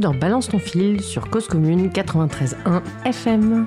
Dans Balance ton fil sur Cause Commune 93.1 FM.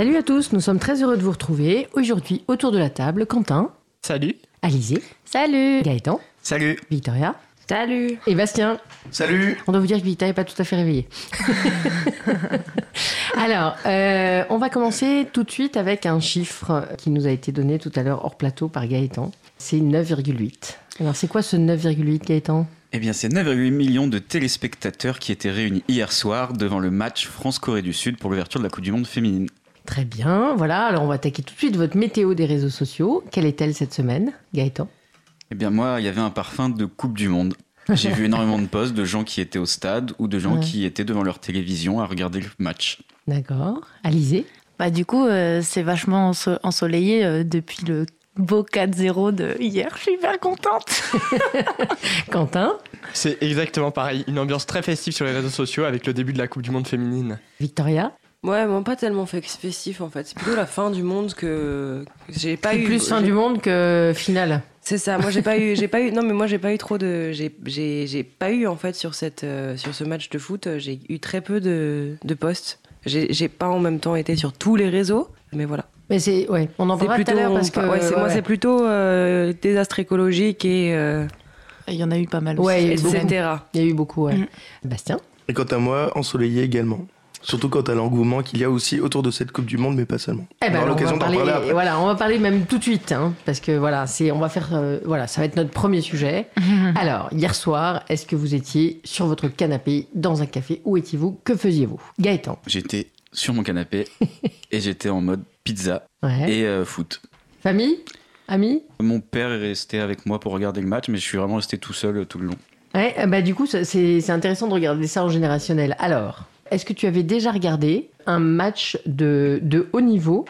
Salut à tous, nous sommes très heureux de vous retrouver. Aujourd'hui, autour de la table, Quentin, Salut. Alizé, Salut Gaëtan, Salut. Victoria Salut et Bastien. Salut. On doit vous dire que Victoria n'est pas tout à fait réveillée. Alors, euh, on va commencer tout de suite avec un chiffre qui nous a été donné tout à l'heure hors plateau par Gaëtan. C'est 9,8. Alors, c'est quoi ce 9,8 Gaëtan? Eh bien, c'est 9,8 millions de téléspectateurs qui étaient réunis hier soir devant le match France-Corée du Sud pour l'ouverture de la Coupe du Monde féminine. Très bien, voilà. Alors, on va attaquer tout de suite votre météo des réseaux sociaux. Quelle est-elle cette semaine, Gaëtan? Eh bien, moi, il y avait un parfum de Coupe du Monde. J'ai vu énormément de posts de gens qui étaient au stade ou de gens Ouais. qui étaient devant leur télévision à regarder le match. D'accord. Alizé Bah du coup, euh, c'est vachement enso- ensoleillé euh, depuis le beau 4-0 de hier. Je suis hyper contente. Quentin? C'est exactement pareil. Une ambiance très festive sur les réseaux sociaux avec le début de la Coupe du Monde féminine. Victoria? Ouais, moi pas tellement fe- festif en fait. C'est plutôt la fin du monde que j'ai pas C'est eu. plus fin du monde que finale. C'est ça. Moi j'ai pas eu, j'ai pas eu. Non mais moi j'ai pas eu trop de. J'ai, j'ai, j'ai pas eu en fait sur cette, euh, sur ce match de foot. euh, J'ai eu très peu de, de posts. J'ai, j'ai pas en même temps été sur tous les réseaux, mais voilà. Mais c'est ouais, on en parlera tout à l'heure parce que ouais, c'est, moi ouais, c'est plutôt euh, désastre écologique et euh, Il y en a eu pas mal Ouais, il y a eu aussi. beaucoup. etc. il y a eu beaucoup. Ouais. Mm. Bastien? Et quant à moi, ensoleillé également. Surtout quant à l'engouement qu'il y a aussi autour de cette Coupe du Monde, mais pas seulement. Eh ben, on aura l'occasion d'en parler, après. Voilà, on va parler même tout de suite, hein, parce que voilà, c'est, on va faire, euh, voilà, ça va être notre premier sujet. Alors, hier soir, est-ce que vous étiez sur votre canapé dans un café? Où étiez-vous? Que faisiez-vous? Gaëtan. J'étais sur mon canapé et j'étais en mode pizza Ouais. et euh, foot. Famille? Amis? Mon père est resté avec moi pour regarder le match, mais je suis vraiment resté tout seul euh, tout le long. Ouais, bah du coup, c'est c'est intéressant de regarder ça en générationnel. Alors, est-ce que tu avais déjà regardé un match de, de haut niveau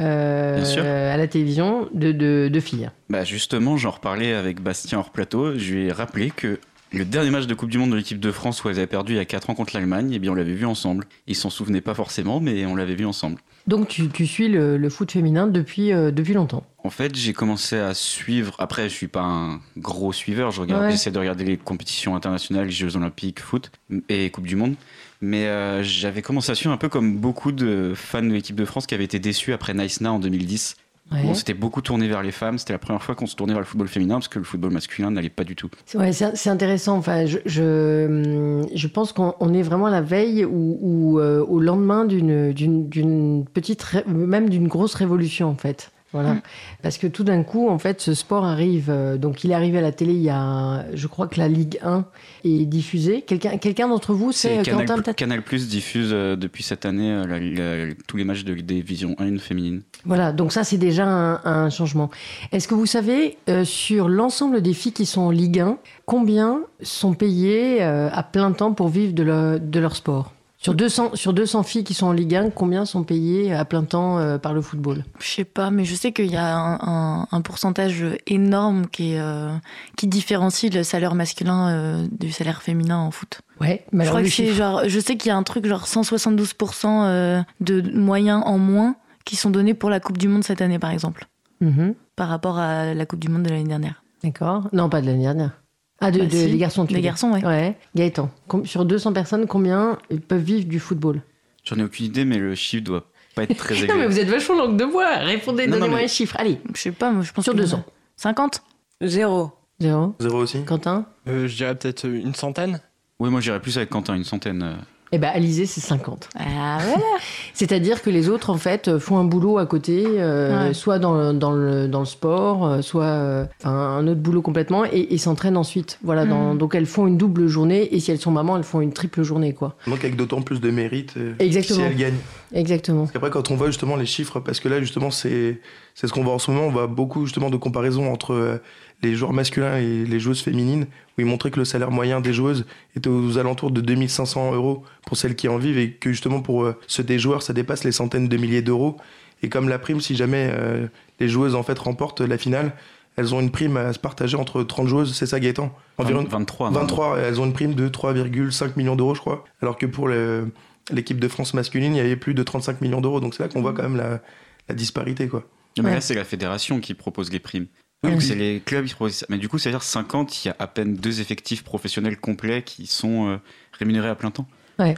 euh, Bien sûr. à la télévision de, de, de filles? Bah justement, j'en reparlais avec Bastien hors plateau. Je lui ai rappelé que le dernier match de Coupe du Monde de l'équipe de France où elles avaient perdu il y a 4 ans contre l'Allemagne, eh bien on l'avait vu ensemble. Ils s'en souvenaient pas forcément, mais on l'avait vu ensemble. Donc tu, tu suis le, le foot féminin depuis, euh, depuis longtemps. En fait, j'ai commencé à suivre. Après, je suis pas un gros suiveur. Je regarde, Ouais. j'essaie de regarder les compétitions internationales, les Jeux Olympiques, foot et Coupe du Monde. Mais euh, j'avais commencé à suivre un peu comme beaucoup de fans de l'équipe de France qui avaient été déçus après Nice Na en 2010. Ouais. On s'était beaucoup tourné vers les femmes. C'était la première fois qu'on se tournait vers le football féminin parce que le football masculin n'allait pas du tout. C'est- Ouais, c'est intéressant. Enfin, je, je, je pense qu'on on est vraiment à la veille ou, ou, euh, au lendemain d'une petite, même d'une grosse révolution en fait. Voilà. Mm. Parce que tout d'un coup, en fait, ce sport arrive. euh, donc, il est arrivé à la télé il y a, je crois que la Ligue 1 est diffusée. Quelqu'un quelqu'un d'entre vous sait, C'est Canal, Quentin, peut-être? Canal Plus diffuse euh, depuis cette année euh, la- la- tous les matchs de division 1 féminine. Voilà, donc ça, c'est déjà un, un changement. Est-ce que vous savez, euh, sur l'ensemble des filles qui sont en Ligue 1, combien sont payées euh, à plein temps pour vivre de, leur- de leur sport? Sur 200, sur 200 filles qui sont en Ligue 1, combien sont payées à plein temps euh, par le football? Je sais pas, mais je sais qu'il y a un, un- un pourcentage énorme qui, est, euh, qui différencie le salaire masculin euh, du salaire féminin en foot. Ouais, mais je crois que c'est chiffre- genre, je sais qu'il y a un truc genre 172% euh, de moyens en moins qui sont donnés pour la Coupe du Monde cette année, par exemple, Mhm, par rapport à la Coupe du Monde de l'année dernière. D'accord. Non, pas de l'année dernière. Ah, de, Bah de- si, des garçons, tu dire. garçons, ouais. Ouais. Gaëtan, sur 200 personnes, combien ils peuvent vivre du football? J'en ai aucune idée, mais le chiffre doit pas être très Non, élevé. mais vous êtes vachement langue de bois. Répondez, Non, non, donnez-moi mais- un chiffre. Allez, Je sais pas, moi je pense sur qu'il y en a 200. 50 Zéro. Zéro. Zéro aussi Quentin? Euh, je dirais peut-être une centaine. Oui, moi j'irais plus avec Quentin, une centaine. Euh. Eh ben, Alizé, c'est 50. Ah ouais. C'est-à-dire que les autres, en fait, font un boulot à côté, euh, Ouais. soit dans le, dans, le, dans le sport, euh, soit euh, un autre boulot complètement, et, et s'entraînent ensuite. Voilà, dans- Mm. donc elles font une double journée, et si elles sont mamans, elles font une triple journée, quoi. Donc avec d'autant plus de mérite euh, Exactement. si elles gagnent. Exactement. Parce qu'après, quand on voit justement les chiffres, parce que là, justement, c'est c'est ce qu'on voit en ce moment, on voit beaucoup justement de comparaisons entre euh, les joueurs masculins et les joueuses féminines, où ils montraient que le salaire moyen des joueuses était aux alentours de 2500 euros pour celles qui en vivent, et que justement pour euh, ceux des joueurs, ça dépasse les centaines de milliers d'euros. Et comme la prime, si jamais euh, les joueuses en fait remportent la finale, elles ont une prime à se partager entre 30 joueuses, c'est ça Gaëtan? Environ 23. 23, elles ont une prime de 3,5 millions d'euros, je crois. Alors que pour l'équipe de France masculine, il y avait plus de 35 millions d'euros. Donc c'est là qu'on voit quand même la, la disparité, quoi. Mais Ouais. là, c'est la fédération qui propose les primes. Oui. Donc c'est les clubs qui proposent ça. Mais du coup, c'est-à-dire 50, il y a à peine deux effectifs professionnels complets qui sont euh, rémunérés à plein temps. Ouais.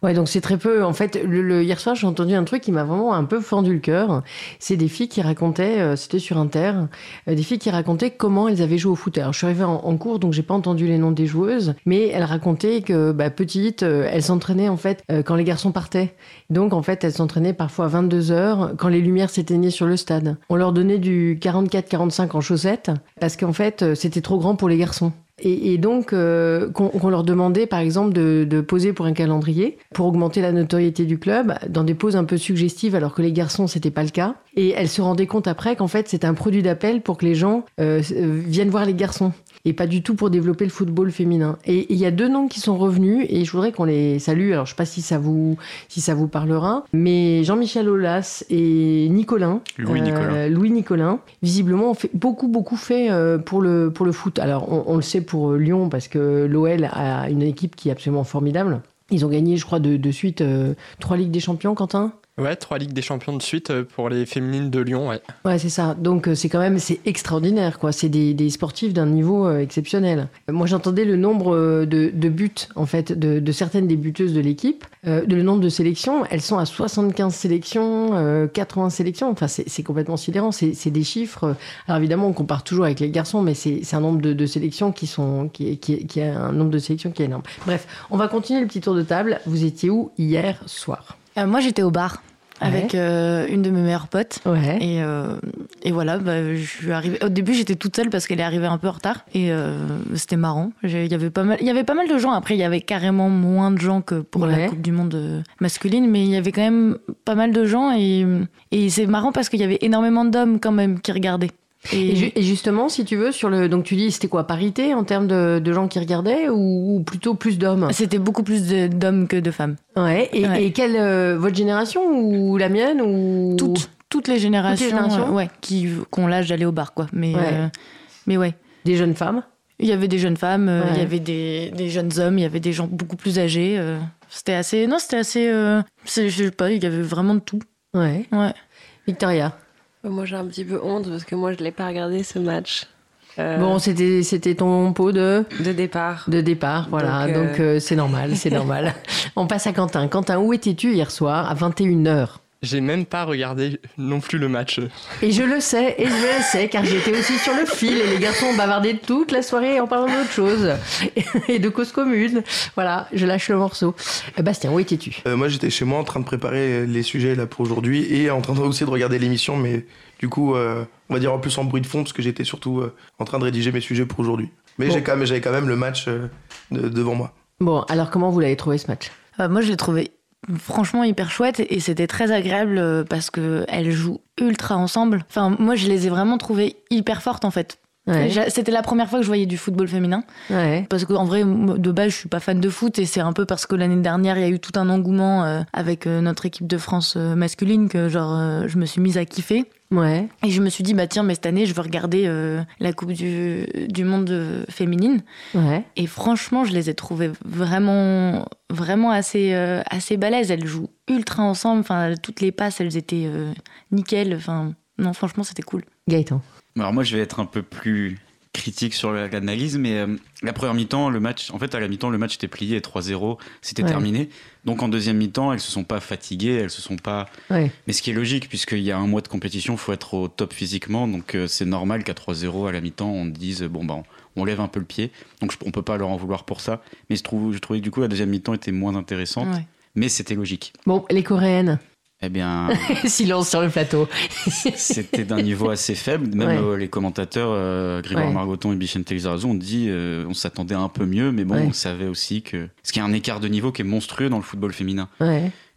Ouais, donc c'est très peu. En fait, le, le- hier soir, j'ai entendu un truc qui m'a vraiment un peu fendu le cœur. C'est des filles qui racontaient, euh, c'était sur Inter, euh, des filles qui racontaient comment elles avaient joué au foot. Alors, je suis arrivée en, cours, donc j'ai pas entendu les noms des joueuses, mais elles racontaient que, bah, petites, euh, elles s'entraînaient en fait euh, quand les garçons partaient. Donc, en fait, elles s'entraînaient parfois à 22 heures quand les lumières s'éteignaient sur le stade. On leur donnait du 44-45 en chaussettes parce qu'en fait, euh, c'était trop grand pour les garçons. Et, et donc, euh, qu'on leur demandait, par exemple, de, de poser pour un calendrier pour augmenter la notoriété du club dans des poses un peu suggestives, alors que les garçons, c'était pas le cas. Et elles se rendaient compte après qu'en fait, c'était un produit d'appel pour que les gens euh, euh, viennent voir les garçons et pas du tout pour développer le football féminin. Et il y a deux noms qui sont revenus et je voudrais qu'on les salue. Alors, je sais pas si ça vous, si ça vous parlera, mais Jean-Michel Aulas et Nicolin, Louis Nicolin. Louis Nicolin, visiblement, ont fait beaucoup, beaucoup fait euh, pour le, pour le foot. Alors, on, on le sait pour euh, Lyon, parce que l'OL a une équipe qui est absolument formidable. Ils ont gagné, je crois, de, de suite euh, trois Ligues des Champions, Quentin? Ouais, trois Ligues des Champions de suite euh, pour les féminines de Lyon, ouais. Ouais, c'est ça. Donc, euh, c'est quand même c'est extraordinaire, quoi. C'est des, des sportifs d'un niveau euh, exceptionnel. Moi, j'entendais le nombre de, de buts, en fait, de, certaines des buteuses de l'équipe. Euh, le nombre de sélections, elles sont à 75 sélections, euh, 80 sélections. Enfin, c'est complètement sidérant. C'est des chiffres. Alors, évidemment, on compare toujours avec les garçons, mais c'est un nombre de, de sélections qui sont, qui, qui, qui a un nombre de sélections qui est énorme. Bref, on va continuer le petit tour de table. Vous étiez où hier soir? Euh, moi, j'étais au bar avec euh, une de mes meilleures potes. Ouais. Et, euh, et voilà, bah, je suis arrivée. Au début, j'étais toute seule parce qu'elle est arrivée un peu en retard. Et c'était marrant. Il y avait pas mal, il y avait pas mal de gens. Après, il y avait carrément moins de gens que pour Ouais. la Coupe du Monde masculine, mais il y avait quand même pas mal de gens. Et, et c'est marrant parce qu'il y avait énormément d'hommes quand même qui regardaient. Et, ju- et justement, si tu veux, sur le. Donc, tu dis, c'était quoi, parité en termes de, de gens qui regardaient ou, ou plutôt plus d'hommes? C'était beaucoup plus d'hommes que de femmes. Ouais. Et, Ouais. et quelle. euh, votre génération ou la mienne ou... Toutes, toutes les générations, générations euh, ouais, qui, ont l'âge d'aller au bar, quoi. Mais, Ouais. euh, mais ouais. Des jeunes femmes? Il y avait des jeunes femmes, Ouais. il y avait des, des jeunes hommes, il y avait des gens beaucoup plus âgés. c'était assez. Non, c'était assez. je sais pas, il y avait vraiment de tout. Ouais. Ouais. Victoria? Moi, j'ai un petit peu honte parce que moi, je l'ai pas regardé ce match. Euh, Bon, c'était c'était ton pot de, de départ. de départ, voilà. Donc, euh, Donc, euh, c'est normal, c'est normal. On passe à Quentin. Quentin, où étais-tu hier soir à 21h J'ai même pas regardé non plus le match. Et je le sais, et je le sais, car j'étais aussi sur le fil et les garçons ont bavardé toute la soirée en parlant d'autre chose et de causes communes. Voilà, je lâche le morceau. Euh, Bastien, où étais-tu? Euh, moi, j'étais chez moi en train de préparer les sujets là pour aujourd'hui et en train de- aussi de regarder l'émission, mais du coup, euh, on va dire en plus en bruit de fond parce que j'étais surtout euh, en train de rédiger mes sujets pour aujourd'hui. Mais Bon. j'ai quand même, j'avais quand même le match euh, de- devant moi. Bon, alors comment vous l'avez trouvé ce match? Euh, moi, je l'ai trouvé franchement hyper chouette et c'était très agréable euh, parce que elles jouent ultra ensemble. Enfin, moi, je les ai vraiment trouvées hyper fortes en fait. Ouais, C'était la première fois que je voyais du football féminin. ouais. Parce qu'en vrai, de base, je suis pas fan de foot et c'est un peu parce que l'année dernière, il y a eu tout un engouement euh, avec euh, notre équipe de France masculine que genre je me suis mise à kiffer. Ouais. Et je me suis dit, bah tiens, mais cette année, je veux regarder euh, la Coupe du, du monde euh, féminine. Ouais. Et franchement, je les ai trouvées vraiment, vraiment assez, euh, assez balèzes. Elles jouent ultra ensemble. Enfin, toutes les passes, elles étaient euh, nickel. Enfin, non, franchement, c'était cool. Gaëtan. Alors moi, je vais être un peu plus critique sur l'analyse, mais euh, la première mi-temps, le match, en fait, à la mi-temps, le match était plié 3-0, c'était Ouais. terminé. Donc en deuxième mi-temps, elles se sont pas fatiguées, elles se sont pas. Ouais. Mais ce qui est logique, puisqu'il y a un mois de compétition, il faut être au top physiquement, donc euh, c'est normal qu'à 3-0 à la mi-temps, on dise bon bah on, on lève un peu le pied. Donc je- on peut pas leur en vouloir pour ça. Mais je trouve, je trouvais que du coup la deuxième mi-temps était moins intéressante, Ouais. mais c'était logique. Bon, les Coréennes. Eh bien. Silence sur le plateau. C'était d'un niveau assez faible. Même Ouais. euh, les commentateurs, euh, Grégoire Ouais. Margoton et Bichente Lizarazu, ont dit euh, on s'attendait un peu mieux, mais bon, Ouais. on savait aussi que. Parce qu'il y a un écart de niveau qui est monstrueux dans le football féminin.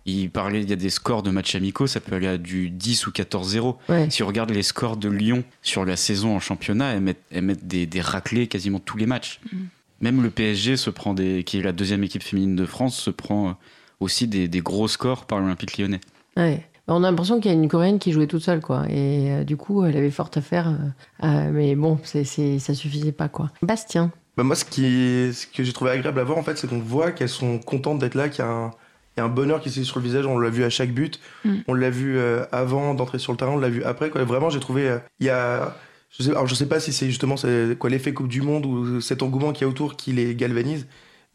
Il parlait, il y a des scores de matchs amicaux, ça peut aller à du 10 ou 14-0. ouais. Si on regarde les scores de Lyon sur la saison en championnat, elles mettent, elles mettent des, des raclés quasiment tous les matchs. Même le PSG se prend des, qui est la deuxième équipe féminine de France, se prend euh, aussi des, des gros scores par l'Olympique Lyonnais. Ouais. On a l'impression qu'il y a une Coréenne qui jouait toute seule, quoi. Et euh, du coup, elle avait fort à faire. euh, euh, mais bon, c'est, c'est, ça suffisait pas, quoi. Bastien. Bah, moi, ce, qui, ce que j'ai trouvé agréable à voir, en fait, c'est qu'on voit qu'elles sont contentes d'être là, qu'il y a un, il y a un bonheur qui s'est sur le visage. On l'a vu à chaque but. Mm. On l'a vu euh, avant d'entrer sur le terrain, on l'a vu après. Quoi. Vraiment, j'ai trouvé. euh, Il y a. Je sais, alors, je sais pas si c'est justement c'est, quoi, l'effet Coupe du Monde ou cet engouement qu'il y a autour qui les galvanise,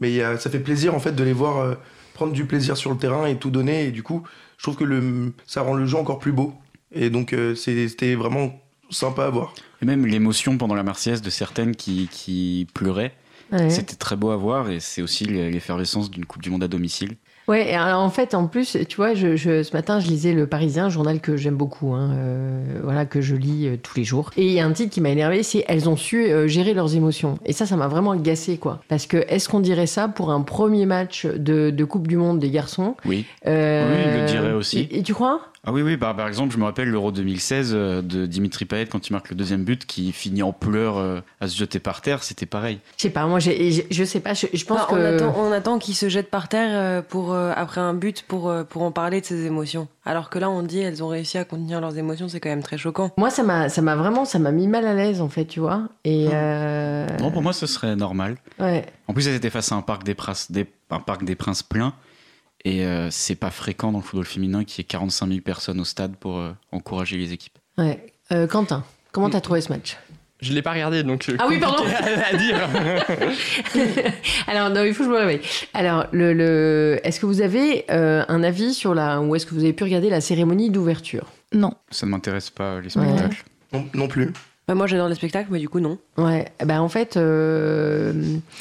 mais il y a- ça fait plaisir, en fait, de les voir euh, prendre du plaisir sur le terrain et tout donner. Et du coup, je trouve que le, ça rend le jeu encore plus beau. Et donc, euh, c'est- c'était vraiment sympa à voir. Et même l'émotion pendant la Marseillaise de certaines qui, qui pleuraient, Ouais. c'était très beau à voir et c'est aussi l'effervescence d'une Coupe du Monde à domicile. Ouais, alors, en fait, en plus, tu vois, je, je- ce matin, je lisais Le Parisien, un journal que j'aime beaucoup, hein, euh, voilà, que je lis euh, tous les jours. Et il y a un titre qui m'a énervé, c'est Elles ont su euh, gérer leurs émotions. Et ça, ça m'a vraiment agacé, quoi. Parce que est-ce qu'on dirait ça pour un premier match de, de Coupe du Monde des garçons? Oui. Euh, Oui, il le dirait aussi. Et, et tu crois? Ah oui, oui, bah, par exemple, je me rappelle l'Euro 2016 euh, de Dimitri Payet quand il marque le deuxième but, qui finit en pleurs euh, à se jeter par terre, c'était pareil. Je sais pas, moi, j'ai- j'ai- je sais pas, je, je pense que. on attend, on attend qu'il se jette par terre euh, pour, après un but pour, pour en parler de ses émotions. Alors que là, on dit elles ont réussi à contenir leurs émotions, c'est quand même très choquant. Moi, ça m'a, ça m'a vraiment, ça m'a mis mal à l'aise, en fait, tu vois. Et. Euh, Non, pour moi, ce serait normal. Ouais. En plus, elles étaient face à un parc des princes, des, un parc des princes plein. Et euh, c'est pas fréquent dans le football féminin qu'il y ait 45 000 personnes au stade pour euh, encourager les équipes. Ouais. Euh, Quentin, comment t'as trouvé ce match? Je l'ai pas regardé, donc. euh, Ah oui, pardon. à, à dire. Alors, non, il faut que je me réveille. Alors, le, le... est-ce que vous avez euh, un avis sur la. Ou est-ce que vous avez pu regarder la cérémonie d'ouverture? Non. Ça ne m'intéresse pas, les spectacles. Non, non plus. Bah, moi, j'adore les spectacles, mais du coup, non. Ouais. Ben, en fait. euh,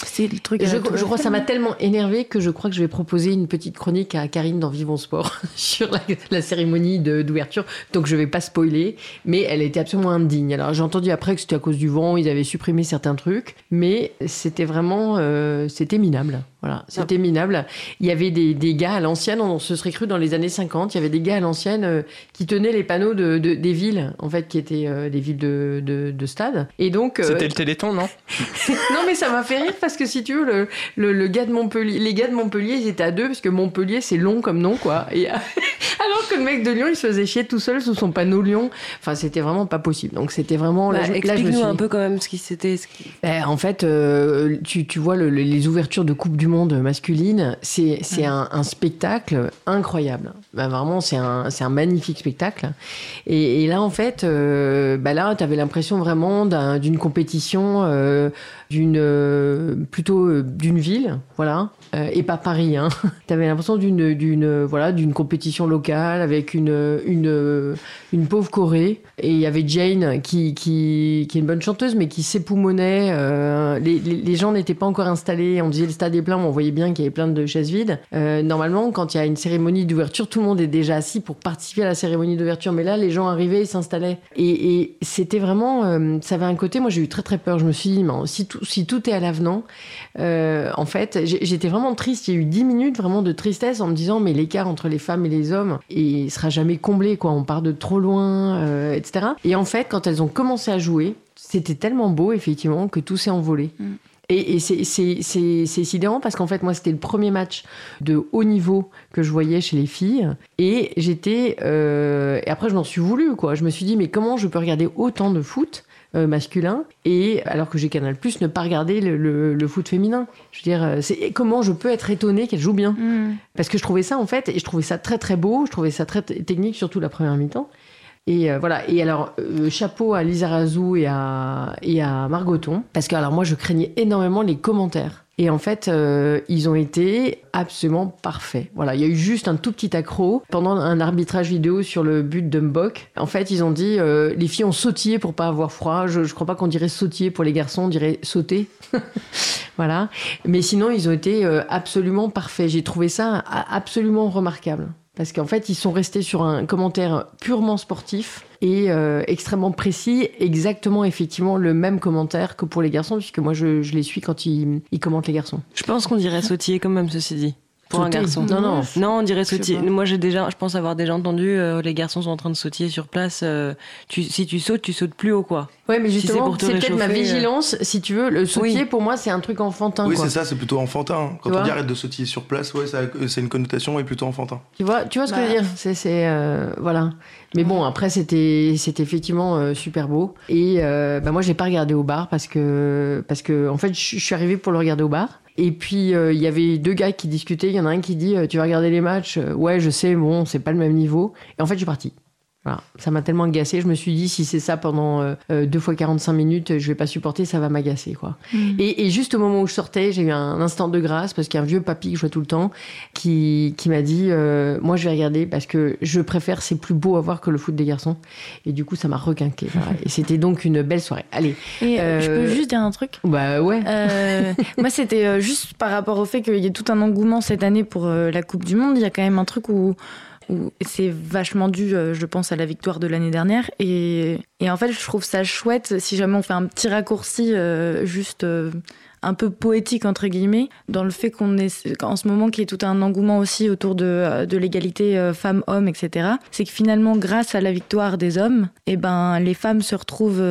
C'est le truc. Je, crois que ça m'a tellement énervé que je crois que je vais proposer une petite chronique à Karine dans Vivons Sport sur la, la cérémonie d'ouverture. Donc je vais pas spoiler, mais elle était absolument indigne. Alors j'ai entendu après que c'était à cause du vent, ils avaient supprimé certains trucs, mais c'était vraiment euh, c'était minable. Voilà, c'était minable. Il y avait des, des gars à l'ancienne, on se serait cru dans les années 50, il y avait des gars à l'ancienne euh, qui tenaient les panneaux de, de- des villes, en fait, qui étaient euh, des villes de, de, de stade. Et donc, euh, C'était le Téléthon, non? Non, mais ça m'a fait rire parce que si tu veux, le, le, le gars de Montpellier, les gars de Montpellier, ils étaient à deux parce que Montpellier, c'est long comme nom, quoi. Et, alors que le mec de Lyon, il se faisait chier tout seul sous son panneau Lyon. Enfin, c'était vraiment pas possible. Donc, c'était vraiment. Bah, Explique-nous suis un peu quand même ce qui qui- Ben, en fait, euh, tu, tu vois le- le- les ouvertures de Coupe du Monde masculine, c'est un, un spectacle incroyable. Ben, vraiment, c'est un, un magnifique spectacle. Et, et là, en fait, euh, ben là, tu avais l'impression vraiment d'un- d'une compétition, euh, d'une euh, plutôt euh, d'une ville, voilà, euh, et pas Paris. Hein. tu avais l'impression d'une voilà d'une compétition locale avec une une une pauvre Corée. Et il y avait Jane qui, qui, qui est une bonne chanteuse, mais qui s'époumonnait. euh, les, les, gens n'étaient pas encore installés. On disait le stade est plein, mais on voyait bien qu'il y avait plein de chaises vides. Euh, normalement, quand il y a une cérémonie d'ouverture, tout le monde est déjà assis pour participer à la cérémonie d'ouverture. Mais là, les gens arrivaient et s'installaient. Et, et c'était vraiment. ça avait un côté. Moi, j'ai eu très très peur. Je me suis dit, mais si tout, si tout est à l'avenant, en fait, j'étais vraiment triste. Il y a eu 10 minutes vraiment de tristesse en me disant, mais l'écart entre les femmes et les hommes, et il sera jamais comblé, quoi. On part de trop loin, euh, etc. Et en fait, quand elles ont commencé à jouer, c'était tellement beau, effectivement, que tout s'est envolé. Mm. Et, et c'est- c'est c'est- c'est sidérant parce qu'en fait, moi, c'était le premier match de haut niveau que je voyais chez les filles. Et j'étais. euh, et après, je m'en suis voulu, quoi. Je me suis dit, mais comment je peux regarder autant de foot masculin et alors que j'ai Canal Plus ne pas regarder le, le- le foot féminin. Je veux dire euh, c'est comment je peux être étonnée qu'elle joue bien. Hmm. parce que je trouvais ça en fait et je trouvais ça très très beau je trouvais ça très technique surtout la première mi-temps Et euh, voilà. Et alors, euh, chapeau à Lisa Razou et à, et à Margoton. Parce que, alors, moi, je craignais énormément les commentaires. Et en fait, euh, ils ont été absolument parfaits. Voilà, il y a eu juste un tout petit accro pendant un arbitrage vidéo sur le but de Mbok. En fait, ils ont dit les filles ont sautillé pour pas avoir froid. Je, je crois pas qu'on dirait sautiller pour les garçons, on dirait sauter. voilà. Mais sinon, ils ont été absolument parfaits. J'ai trouvé ça absolument remarquable. Parce qu'en fait, ils sont restés sur un commentaire purement sportif et euh, extrêmement précis, exactement effectivement le même commentaire que pour les garçons, puisque moi je, je les suis quand ils, ils commentent les garçons. Je pense qu'on dirait sautiller quand même, ceci dit. Pour un garçon. Non, non. Non, on dirait Je sautiller. Moi, j'ai déjà, je pense avoir déjà entendu euh, les garçons sont en train de sautiller sur place. euh, tu, si tu sautes, tu sautes plus haut, quoi. Ouais, mais Si c'est justement, pour te c'est peut-être ma euh. vigilance, si tu veux. Le sautier, Oui. pour moi, c'est un truc enfantin. Oui, quoi. c'est ça, c'est plutôt enfantin. Quand Tu on dit arrête de sautiller sur place, ouais, ça- c'est une connotation et plutôt enfantin. Tu vois, tu vois ce que je veux dire? C'est, c'est, euh, voilà. Mais bon, après, c'était, c'était effectivement euh, super beau. Et euh, bah, moi, j'ai pas regardé au bar parce que, parce que, en fait, je je suis arrivée pour le regarder au bar. Et puis, euh, il y avait deux gars qui discutaient. Il y en a un qui dit euh, Tu vas regarder les matchs Euh, Ouais, je sais, bon, c'est pas le même niveau. Et en fait, je suis partie. Voilà. Ça m'a tellement agacé. Je me suis dit Si c'est ça pendant euh, euh, deux fois 45 minutes, je vais pas supporter, ça va m'agacer, quoi. Et, et juste au moment où je sortais, j'ai eu un instant de grâce parce qu'il y a un vieux papy que je vois tout le temps qui, qui m'a dit euh, Moi, je vais regarder parce que je préfère, c'est plus beau à voir que le foot des garçons. Et du coup, ça m'a requinqué. voilà. Et c'était donc une belle soirée. Allez, Et euh, je peux Euh, juste dire un truc? Bah ouais. Euh, moi, c'était euh, juste par rapport au fait qu'il y ait tout un engouement cette année pour euh, la Coupe du Monde. Il y a quand même un truc où, où c'est vachement dû, euh, je pense, à la victoire de l'année dernière. Et, en fait, je trouve ça chouette si jamais on fait un petit raccourci euh, juste. euh, un peu poétique entre guillemets dans le fait qu'on est en ce moment qu'il y ait tout un engouement aussi autour de, l'égalité femmes-hommes etc c'est que finalement grâce à la victoire des hommes et ben les femmes se retrouvent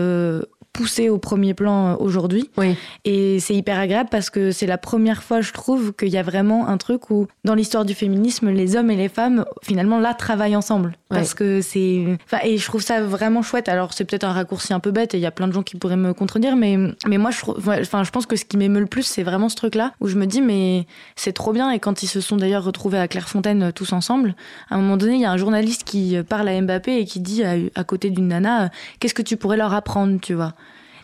poussées au premier plan euh, aujourd'hui Oui. et c'est hyper agréable parce que c'est la première fois, je trouve, qu'il y a vraiment un truc où, dans l'histoire du féminisme, les hommes et les femmes, finalement, là, travaillent ensemble. Parce que c'est. Enfin, et je trouve ça vraiment chouette. Alors, c'est peut-être un raccourci un peu bête et il y a plein de gens qui pourraient me contredire, mais, mais moi, je, trouve- enfin, je pense que ce qui m'émeut le plus, c'est vraiment ce truc-là où je me dis, mais c'est trop bien. Et quand ils se sont d'ailleurs retrouvés à Clairefontaine euh, tous ensemble, à un moment donné, il y a un journaliste qui euh, parle à Mbappé et qui dit à, à côté d'une nana, qu'est-ce que tu pourrais leur apprendre, tu vois?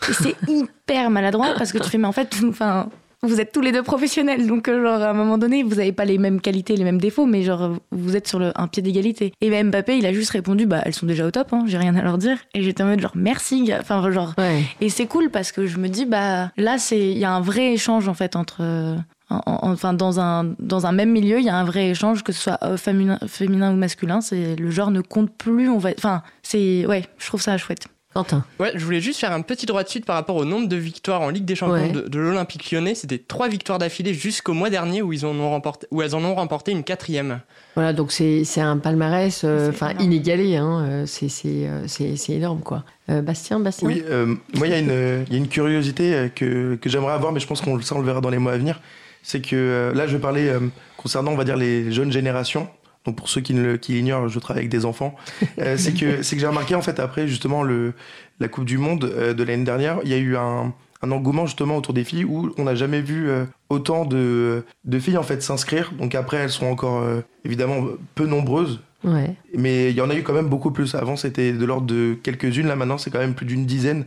Et c'est hyper maladroit parce que tu fais, mais en fait, enfin, vous êtes tous les deux professionnels, donc euh, genre à un moment donné, vous n'avez pas les mêmes qualités, les mêmes défauts, mais genre vous êtes sur le, un pied d'égalité. Et ben Mbappé, il a juste répondu, bah elles sont déjà au top, hein, j'ai rien à leur dire. Et j'étais en mode genre merci, enfin genre. Ouais. Et c'est cool parce que je me dis, bah là, c'est il y a un vrai échange en fait entre. euh, en- en- enfin, dans un, dans un même milieu, il y a un vrai échange, que ce soit euh, féminin, féminin ou masculin. C'est le genre ne compte plus. On va, enfin, c'est ouais, je trouve ça chouette. Quentin. Ouais, je voulais juste faire un petit droit de suite par rapport au nombre de victoires en Ligue des Champions Ouais. de, de l'Olympique lyonnais. C'était trois victoires d'affilée jusqu'au mois dernier où, ils en ont remporté, où elles en ont remporté une quatrième. Voilà, donc c'est, c'est un palmarès euh, enfin inégalé. Hein. euh, C'est, c'est, euh, c'est, énorme, quoi. Euh, Bastien, Bastien Oui, euh, moi, il y, a une, il y a une curiosité que, que j'aimerais avoir, mais je pense qu'on le- ça, on le verra dans les mois à venir. C'est que là, je vais parler euh, concernant, on va dire, les jeunes générations. Donc, pour ceux qui, ne le- qui l'ignorent, je travaille avec des enfants. Euh, c'est que, c'est que j'ai remarqué, en fait, après, justement, le, la Coupe du Monde euh, de l'année dernière, il y a eu un, un engouement, justement, autour des filles où on n'a jamais vu euh, autant de, de filles, en fait, s'inscrire. Donc, après, elles sont encore, évidemment, peu nombreuses. Ouais. Mais il y en a eu quand même beaucoup plus. Avant, c'était de l'ordre de quelques-unes. Là, maintenant, c'est quand même plus d'une dizaine.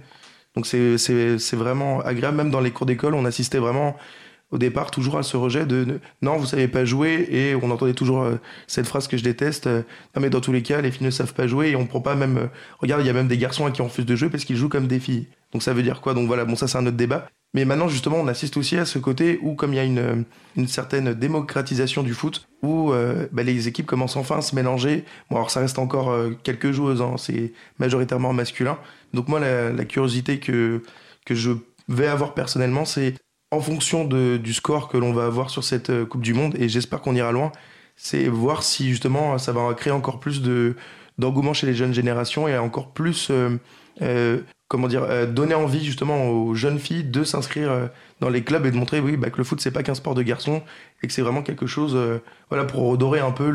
Donc, c'est- c'est c'est vraiment agréable. Même dans les cours d'école, on assistait vraiment au départ toujours à ce rejet de non, vous savez pas jouer. Et on entendait toujours euh, cette phrase que je déteste euh, non, mais dans tous les cas, les filles ne savent pas jouer. Et on prend pas même. euh, regarde, il y a même des garçons qui on refuse de jouer parce qu'ils jouent comme des filles. Donc, ça veut dire quoi? Donc, voilà, bon, ça, c'est un autre débat. Mais maintenant, justement, on assiste aussi à ce côté où, comme il y a une, une certaine démocratisation du foot, où bah, les équipes commencent enfin à se mélanger. Bon, alors ça reste encore quelques joueuses, hein, c'est majoritairement masculin. Donc moi, la, la curiosité que, que je vais avoir personnellement, c'est en fonction du score que l'on va avoir sur cette euh, Coupe du Monde, et j'espère qu'on ira loin, c'est voir si justement ça va créer encore plus de d'engouement chez les jeunes générations et encore plus euh, euh, comment dire donner envie justement aux jeunes filles de s'inscrire dans les clubs et de montrer oui bah, que le foot c'est pas qu'un sport de garçons et que c'est vraiment quelque chose voilà pour redorer un peu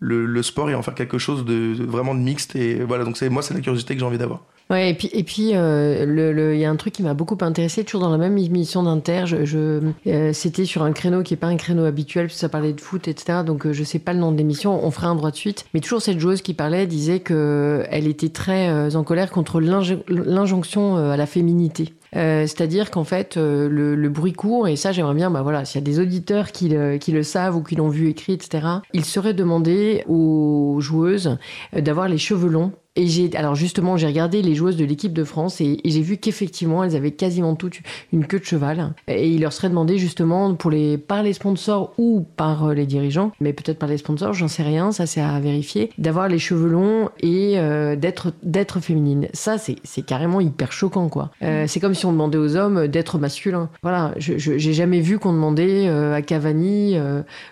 le sport et en faire quelque chose de, de vraiment de mixte et voilà donc c'est moi c'est la curiosité que j'ai envie d'avoir Ouais, et puis et puis euh, le- le- il y a un truc qui m'a beaucoup intéressé, toujours dans la même émission d'Inter. Je, je- euh, c'était sur un créneau qui est pas un créneau habituel, parce que ça parlait de foot, etc. Donc euh, je sais pas le nom de l'émission. On fera un droit de suite. Mais toujours cette joueuse qui parlait disait que elle était très euh, en colère contre l'inj- l'injonction euh, à la féminité. Euh, C'est-à-dire qu'en fait, euh, le, le bruit court, et ça j'aimerais bien, bah voilà, s'il y a des auditeurs qui le, qui le savent ou qui l'ont vu écrit, etc., il serait demandé aux joueuses euh, d'avoir les cheveux longs. Et j'ai, alors justement, j'ai regardé les joueuses de l'équipe de France et, et j'ai vu qu'effectivement, elles avaient quasiment toutes une queue de cheval. Et il leur serait demandé justement pour les, par les sponsors ou par euh, les dirigeants, mais peut-être par les sponsors, j'en sais rien, ça c'est à vérifier, d'avoir les cheveux longs et euh, d'être, d'être féminine. Ça, c'est, c'est carrément hyper choquant, quoi. Euh, c'est comme si on demandait aux hommes d'être masculins. Voilà, je, je- j'ai jamais vu qu'on demandait euh, à Cavani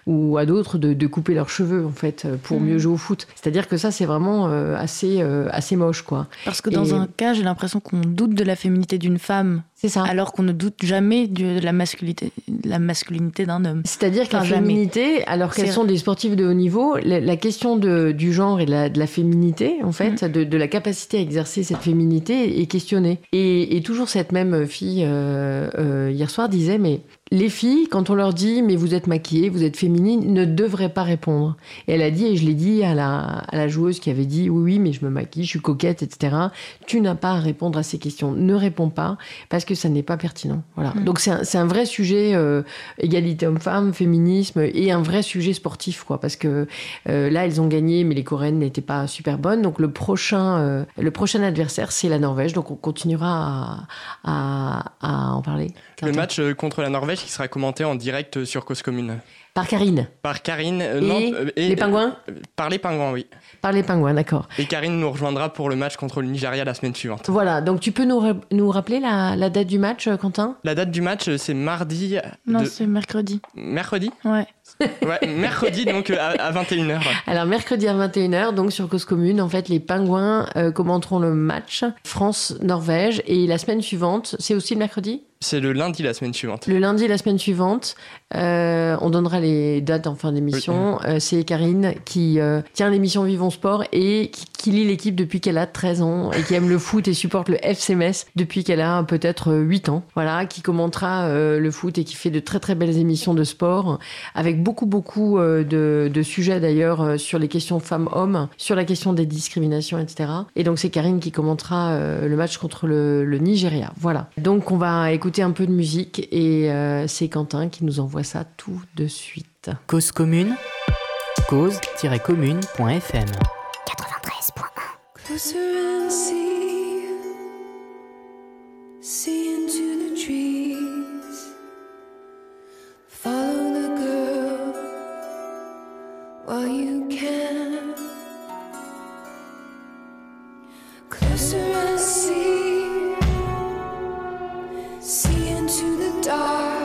ou à d'autres de, de couper leurs cheveux, en fait, pour mieux jouer au foot. C'est-à-dire que ça, c'est vraiment assez, assez moche, quoi. Parce que dans Et- un cas, j'ai l'impression qu'on doute de la féminité d'une femme, C'est ça. alors qu'on ne doute jamais de la masculinité, de la masculinité d'un homme. C'est-à-dire que la Enfin, jamais. féminité, alors qu'elles sont des sportives de haut niveau, la, la question de, du genre et de la, de la féminité, en fait, Mm. de, de la capacité à exercer cette féminité est questionnée. Et, et toujours cette même fille, euh, euh, hier soir, disait, mais les filles, quand on leur dit, mais vous êtes maquillée, vous êtes féminine, ne devraient pas répondre. Et elle a dit, et je l'ai dit à la, à la joueuse qui avait dit, oui, oui, mais je me maquille, je suis coquette, etc. Tu n'as pas à répondre à ces questions. Ne réponds pas, parce que ça n'est pas pertinent. Voilà. Mm. Donc c'est un, un vrai sujet, euh, égalité homme-femme, féminisme, et un vrai sujet sportif, quoi. Parce que euh, là, elles ont gagné, mais les Coréennes n'étaient pas super bonnes. Donc le prochain, euh, le prochain adversaire, c'est la Norvège. Donc on continuera à, à, à en parler. Le match euh, contre la Norvège qui sera commenté en direct euh, sur Cause Commune. Par Karine. Par Karine. euh, Et non, euh, les pingouins? euh, Par les pingouins, oui. Par les pingouins, d'accord. Et Karine nous rejoindra pour le match contre le Nigeria la semaine suivante. Voilà, donc tu peux nous, ra- nous rappeler la, la date du match, Quentin? La date du match, c'est mardi. Non, de- c'est mercredi. Mercredi? Ouais. Ouais, mercredi, donc euh, à, 21h. Alors mercredi à 21h, donc sur Cause Commune, en fait, les pingouins euh, commenteront le match France-Norvège. Et la semaine suivante, c'est aussi le mercredi? C'est le lundi la semaine suivante. Le lundi, la semaine suivante, euh, on donnera les dates en fin d'émission. Euh, c'est Karine qui euh, tient l'émission Vivons Sport et qui, qui lit l'équipe depuis qu'elle a 13 ans et qui aime le foot et supporte le FC Metz depuis qu'elle a peut-être 8 ans. Voilà, qui commentera le foot et qui fait de très très belles émissions de sport avec beaucoup beaucoup de, de sujets d'ailleurs sur les questions femmes-hommes, sur la question des discriminations, etc. Et donc c'est Karine qui commentera le match contre le, le Nigeria. Voilà. Donc on va écouter un peu de musique et euh, c'est Quentin qui nous envoie ça tout de suite. Cause commune, cause-commune.fm. Closer and see, see into the trees. Follow the girl while you can. Closer and dark.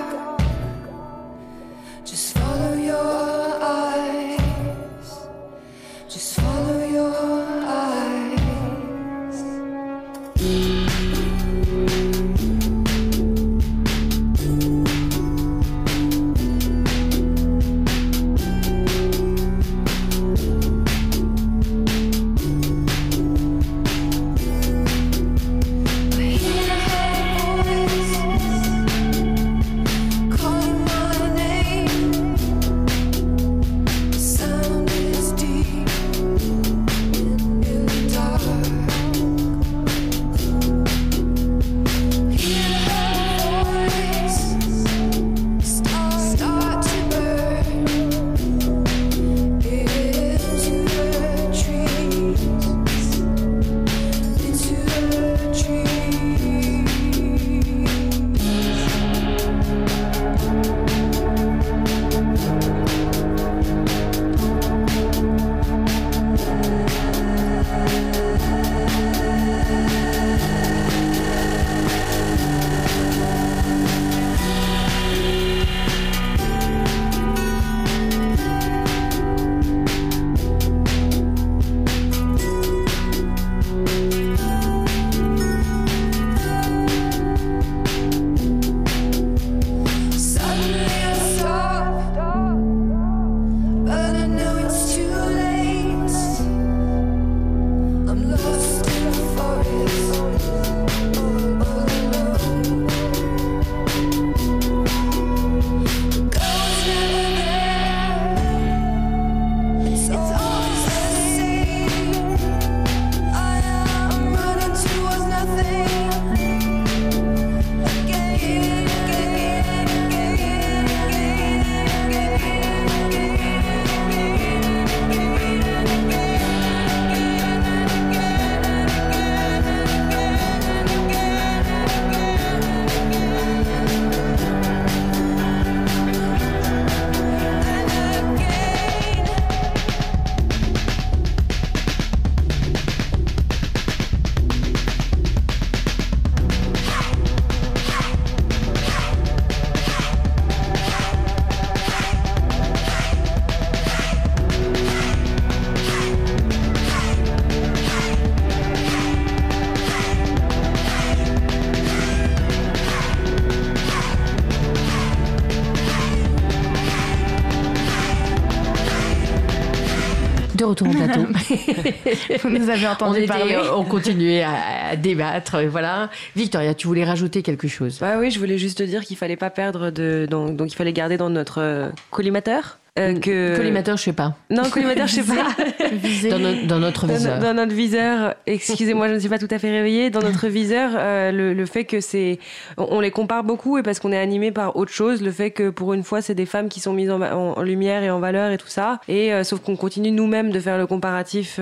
Retour au plateau. Vous nous avez on, entendu était- parler. on continuait à, débattre. et Voilà. Victoria, tu voulais rajouter quelque chose? Bah oui, je voulais juste te dire qu'il fallait pas perdre de. Donc, donc il fallait garder dans notre euh, collimateur. Euh, que... Collimateur, je sais pas. Non, collimateur, je sais pas. Dans, no- dans notre viseur. dans notre viseur, excusez-moi, je ne suis pas tout à fait réveillée. Dans notre viseur, euh, le, le fait que c'est, on, les compare beaucoup et parce qu'on est animé par autre chose, le fait que pour une fois c'est des femmes qui sont mises en, lumière et en valeur et tout ça. Et euh, sauf qu'on continue nous-mêmes de faire le comparatif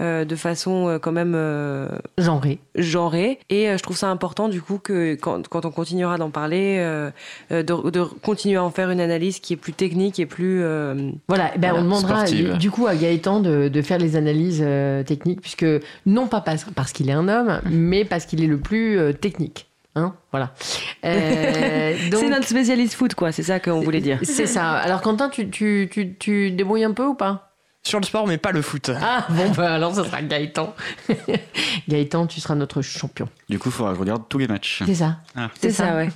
euh, de façon euh, quand même euh, Genré. genrée. Et je trouve ça important du coup que quand, quand on continuera d'en parler, de, de continuer à en faire une analyse qui est plus technique et plus euh, Voilà, ben, Voilà, on demandera sportive. du, du coup à Gaëtan de, de faire les analyses euh, techniques, puisque non pas parce, parce qu'il est un homme, mais parce qu'il est le plus euh, technique. Hein voilà. Euh, donc- C'est notre spécialiste foot, quoi. C'est ça qu'on voulait dire. C'est ça. Alors Quentin, tu, tu, tu, tu débrouilles un peu ou pas? Sur le sport, mais pas le foot. Ah bon, bah alors ça sera Gaëtan. Gaëtan, tu seras notre champion. Du coup, il faudra que je regarde tous les matchs. C'est ça. C'est ça, ouais.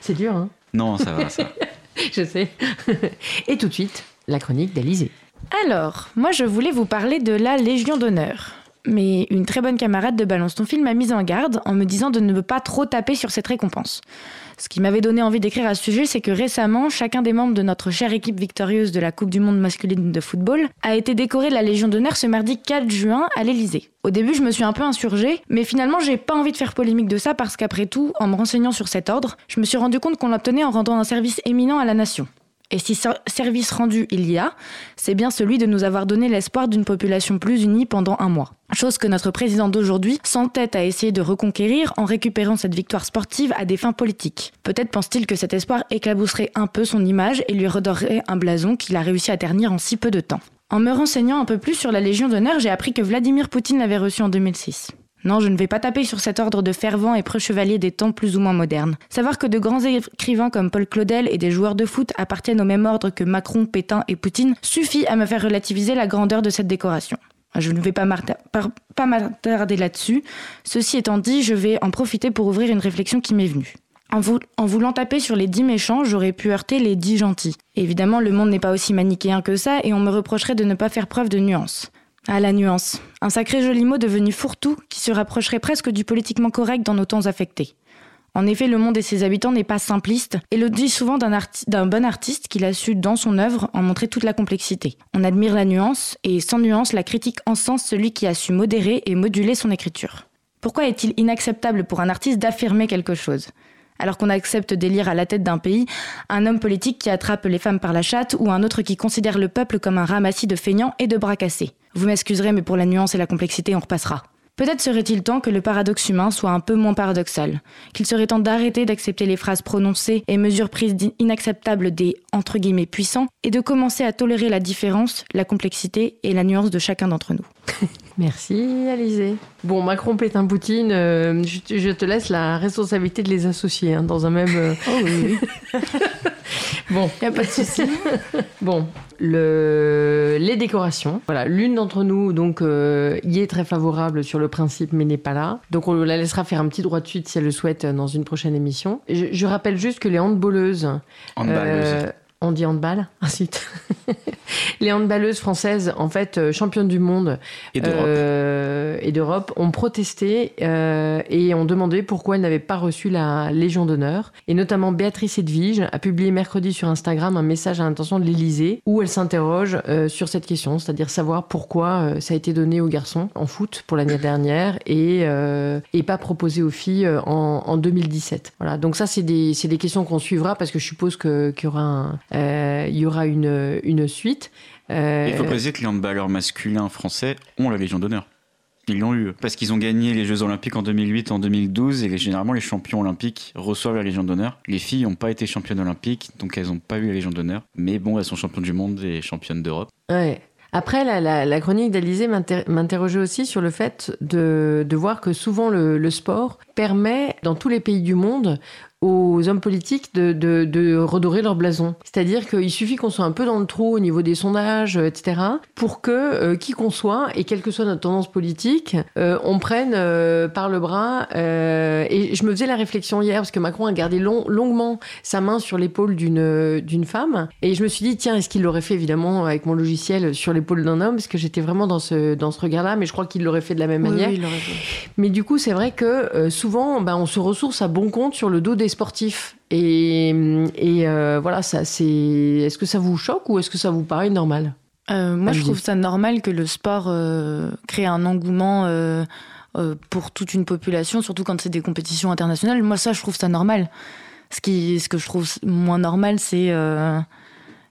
C'est dur, hein Non, ça va, ça va. Je sais. Et tout de suite, la chronique d'Alizé. Alors, moi je voulais vous parler de la Légion d'honneur. Mais une très bonne camarade de Balance ton film m'a mise en garde en me disant de ne pas trop taper sur cette récompense. Ce qui m'avait donné envie d'écrire à ce sujet, c'est que récemment, chacun des membres de notre chère équipe victorieuse de la Coupe du Monde masculine de football a été décoré de la Légion d'honneur ce mardi 4 juin à l'Elysée. Au début, je me suis un peu insurgée, mais finalement, j'ai pas envie de faire polémique de ça parce qu'après tout, en me renseignant sur cet ordre, je me suis rendu compte qu'on l'obtenait en rendant un service éminent à la nation. Et si ser- service rendu il y a, c'est bien celui de nous avoir donné l'espoir d'une population plus unie pendant un mois. Chose que notre président d'aujourd'hui s'entête à essayer de reconquérir en récupérant cette victoire sportive à des fins politiques. Peut-être pense-t-il que cet espoir éclabousserait un peu son image et lui redorerait un blason qu'il a réussi à ternir en si peu de temps. En me renseignant un peu plus sur la Légion d'honneur, j'ai appris que Vladimir Poutine l'avait reçu en 2006. Non, je ne vais pas taper sur cet ordre de fervents et preux chevaliers des temps plus ou moins modernes. Savoir que de grands écrivains comme Paul Claudel et des joueurs de foot appartiennent au même ordre que Macron, Pétain et Poutine suffit à me faire relativiser la grandeur de cette décoration. Je ne vais pas m'attarder là-dessus. Ceci étant dit, je vais en profiter pour ouvrir une réflexion qui m'est venue. En voulant taper sur les dix méchants, j'aurais pu heurter les dix gentils. Évidemment, le monde n'est pas aussi manichéen que ça et on me reprocherait de ne pas faire preuve de nuance. Ah, la nuance. Un sacré joli mot devenu fourre-tout qui se rapprocherait presque du politiquement correct dans nos temps affectés. En effet, le monde et ses habitants n'est pas simpliste, et le dit souvent d'un bon artiste qu'il a su, dans son œuvre, en montrer toute la complexité. On admire la nuance, et sans nuance, la critique encense celui qui a su modérer et moduler son écriture. Pourquoi est-il inacceptable pour un artiste d'affirmer quelque chose? Alors qu'on accepte d'élire à la tête d'un pays un homme politique qui attrape les femmes par la chatte ou un autre qui considère le peuple comme un ramassis de feignants et de bras cassés. Vous m'excuserez, mais pour la nuance et la complexité, on repassera. Peut-être serait-il temps que le paradoxe humain soit un peu moins paradoxal, qu'il serait temps d'arrêter d'accepter les phrases prononcées et mesures prises inacceptables des entre guillemets puissants et de commencer à tolérer la différence, la complexité et la nuance de chacun d'entre nous. Merci, Alizé. Bon, Macron, Pétain, Poutine, euh, je, te- je te laisse la responsabilité de les associer hein, dans un même. euh, Oh oui, Bon, y a pas de souci. bon, le... les décorations. Voilà, l'une d'entre nous donc euh, y est très favorable sur le principe, mais n'est pas là. Donc on la laissera faire un petit droit de suite si elle le souhaite euh, dans une prochaine émission. Je, je rappelle juste que les handballeuses. Handballeuse. euh, on dit handball, ensuite. les handballeuses françaises, en fait, euh, championnes du monde Et d'Europe. euh, ont protesté euh, et ont demandé pourquoi elles n'avaient pas reçu la Légion d'honneur. Et notamment Béatrice Edwige a publié mercredi sur Instagram un message à l'intention de l'Élysée où elle s'interroge euh, sur cette question, c'est-à-dire savoir pourquoi ça a été donné aux garçons en foot pour l'année dernière et, et pas proposé aux filles en, en 2017. Voilà, donc ça c'est des, questions qu'on suivra parce que je suppose qu'il y aura, un- il y aura une, une suite. Euh, Il faut préciser que les handballeurs masculins français ont la Légion d'honneur. Ils l'ont eu parce qu'ils ont gagné les Jeux Olympiques en 2008, en 2012 et les- généralement les champions olympiques reçoivent la Légion d'honneur. Les filles n'ont pas été championnes olympiques donc elles n'ont pas eu la Légion d'honneur. Mais bon, elles sont championnes du monde et championnes d'Europe. Ouais. Après, la, la, la chronique d'Alizé m'inter- m'interrogeait aussi sur le fait de, de voir que souvent le, le sport permet dans tous les pays du monde aux hommes politiques de, de, de redorer leur blason. C'est-à-dire qu'il suffit qu'on soit un peu dans le trou au niveau des sondages, euh, etc., pour que euh, qui qu'on soit, et quelle que soit notre tendance politique, euh, on prenne euh, par le bras. et je me faisais la réflexion hier, parce que Macron a gardé long- longuement sa main sur l'épaule d'une d'une femme, et je me suis dit, tiens, est-ce qu'il l'aurait fait évidemment avec mon logiciel sur l'épaule d'un homme, parce que j'étais vraiment dans ce, dans ce regard-là, mais je crois qu'il l'aurait fait de la même Oui, manière. oui, il aurait fait. Mais du coup, c'est vrai que souvent, ben, on se ressource à bon compte sur le dos des sportifs. Et, et euh, voilà, ça, c'est. Est-ce que ça vous choque ou est-ce que ça vous paraît normal? Euh, moi, je trouve ça normal que le sport euh, crée un engouement pour toute une population, surtout quand c'est des compétitions internationales. Moi, ça, je trouve ça normal. Ce, qui, ce que je trouve moins normal, c'est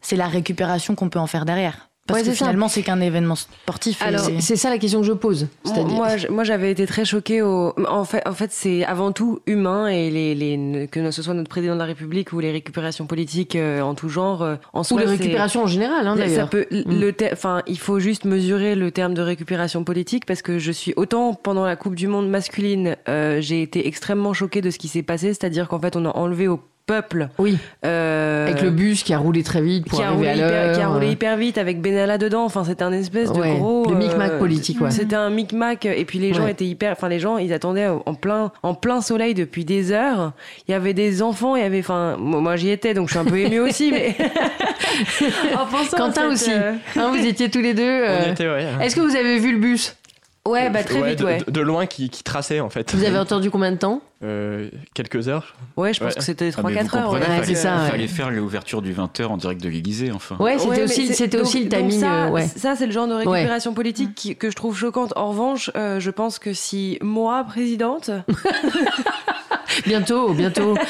c'est la récupération qu'on peut en faire derrière. Parce Ouais, que finalement, c'est qu'un événement sportif. Alors, c'est- ça la question que je pose. Moi, moi, j'avais été très choquée. Au... En fait, en fait c'est avant tout humain et les, les, que ce soit notre président de la République ou les récupérations politiques euh, en tout genre, euh, ou les récupérations en général, hein, ça d'ailleurs. peut, Mm. le ter- enfin, il faut juste mesurer le terme de récupération politique parce que je suis autant pendant la Coupe du Monde masculine, euh, j'ai été extrêmement choquée de ce qui s'est passé, c'est-à-dire qu'en fait, on a enlevé au peuple Oui, euh, avec le bus qui a roulé très vite pour qui a, arriver roulé à hyper, l'heure. qui a roulé euh, hyper vite avec Benalla dedans. Enfin, c'était un espèce de Ouais, gros. le euh, micmac politique, ouais. C'était un micmac. Et puis les gens Ouais. étaient hyper. Enfin, les gens, ils attendaient en plein, en plein soleil depuis des heures. Il y avait des enfants. Il y avait. Enfin, moi, j'y étais, donc je suis un peu émue aussi. Mais en pensant Quentin cette, aussi. euh, Hein, vous étiez tous les deux. euh, On y était, ouais. Est-ce que vous avez vu le bus? Ouais, bah très Ouais, vite, de, ouais. de- de loin qui, qui traçait en fait. Vous avez entendu combien de temps? Euh, quelques heures. Ouais, je pense Ouais. que c'était Ah, mais 3-4 vous heures. ouais, fallait- c'est ça, ouais. fallait faire l'ouverture du 20h en direct de l'Élysée, enfin. Ouais, c'était Ouais, aussi, c'était donc- aussi le timing. ça, euh, ouais. ça, c'est le genre de récupération politique qui- que je trouve choquante. En revanche, euh, je pense que si moi, présidente, Bientôt, bientôt.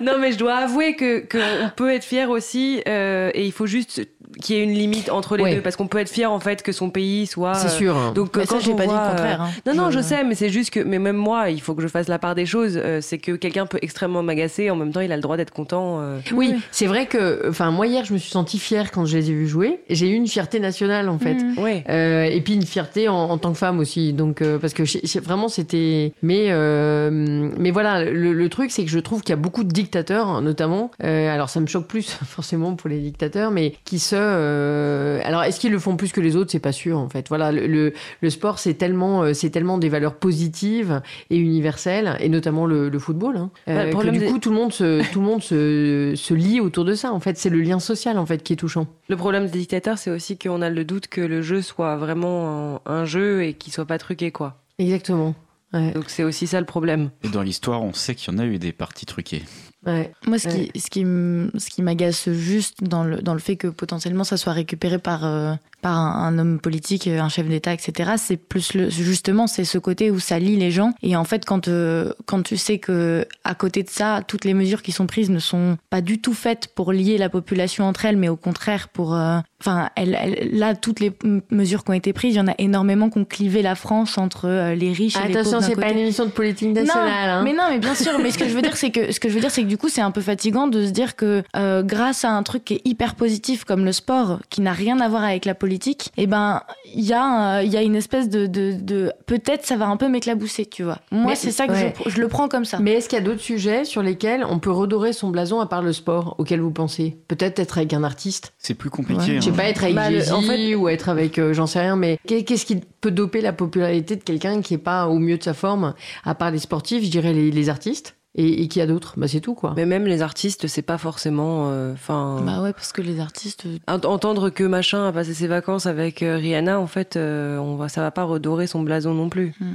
Non, mais je dois avouer que qu'on peut être fier aussi, euh, et il faut juste qu'il y ait une limite entre les Ouais. deux, parce qu'on peut être fier en fait que son pays soit. C'est euh, sûr. hein. Donc Mais quand ça, j'ai pas dit le contraire. euh, hein. Non, non, je sais, mais c'est juste que, mais même moi, il faut que je fasse la part des choses. euh, c'est que quelqu'un peut extrêmement m'agacer, en même temps, il a le droit d'être content. euh. Oui, c'est vrai que, enfin, moi hier, je me suis sentie fière quand je les ai vus jouer. J'ai eu une fierté nationale en fait. Mhm. Ouais. Euh, et puis une fierté en, en tant que femme aussi. Donc euh, parce que vraiment c'était. Mais euh, mais voilà, le, le truc c'est que je trouve qu'il y a beaucoup de dictateurs, hein, notamment. Euh, alors ça me choque plus forcément pour les dictateurs, mais qui se. Euh, alors est-ce qu'ils le font plus que les autres? C'est pas sûr en fait. Voilà, le, le, le sport c'est tellement euh, c'est tellement des valeurs positives et universelles, et notamment le, le football. Hein, Bah, euh, que du coup tout le monde se tout le monde se, se lie autour de ça. En fait, c'est le lien social en fait qui est touchant. Le problème des dictateurs, c'est aussi qu'on a le doute que le jeu soit vraiment un, un jeu et qu'il soit pas truqué, quoi. Exactement. Ouais, Donc c'est aussi ça le problème. Et dans l'histoire, on sait qu'il y en a eu des parties truquées. Ouais. Moi, ce Ouais. qui, ce qui, ce qui m'agace juste dans le, dans le fait que potentiellement ça soit récupéré par, euh, par un, un homme politique, un chef d'État, etc., c'est plus le, justement c'est ce côté où ça lie les gens. Et en fait, quand, euh, quand tu sais que à côté de ça, toutes les mesures qui sont prises ne sont pas du tout faites pour lier la population entre elles, mais au contraire pour, euh, enfin, elle, elle- là, toutes les mesures qui ont été prises, il y en a énormément qui ont clivé la France entre euh, les riches et les Attention, pauvres d'un c'est pas une émission de politique nationale. Non, hein. mais non, mais bien sûr. Mais ce que je veux dire, c'est que ce que je veux dire, c'est que du coup, c'est un peu fatigant de se dire que euh, grâce à un truc qui est hyper positif comme le sport, qui n'a rien à voir avec la politique, eh ben, il y a, euh, il y a une espèce de, de, de- peut-être ça va un peu m'éclabousser, tu vois. Moi, c'est ça que ouais. je, je le prends comme ça. Mais est-ce qu'il y a d'autres sujets sur lesquels on peut redorer son blason à part le sport auquel vous pensez Peut-être être avec un artiste? C'est plus compliqué. Ouais. Je sais hein. pas, être avec Bah, le- en fait- ou être avec, euh, j'en sais rien, mais qu'est- qu'est-ce qui peut doper la popularité de quelqu'un qui est pas au mieux de sa forme À part les sportifs, je dirais les, les artistes? Et, et qui y a d'autres? Bah c'est tout quoi. Mais même les artistes, c'est pas forcément. euh, Enfin. Bah ouais, parce que les artistes. euh, Ent- Entendre que machin a passé ses vacances avec euh, Rihanna, en fait, euh, on va, ça va pas redorer son blason non plus. Mm.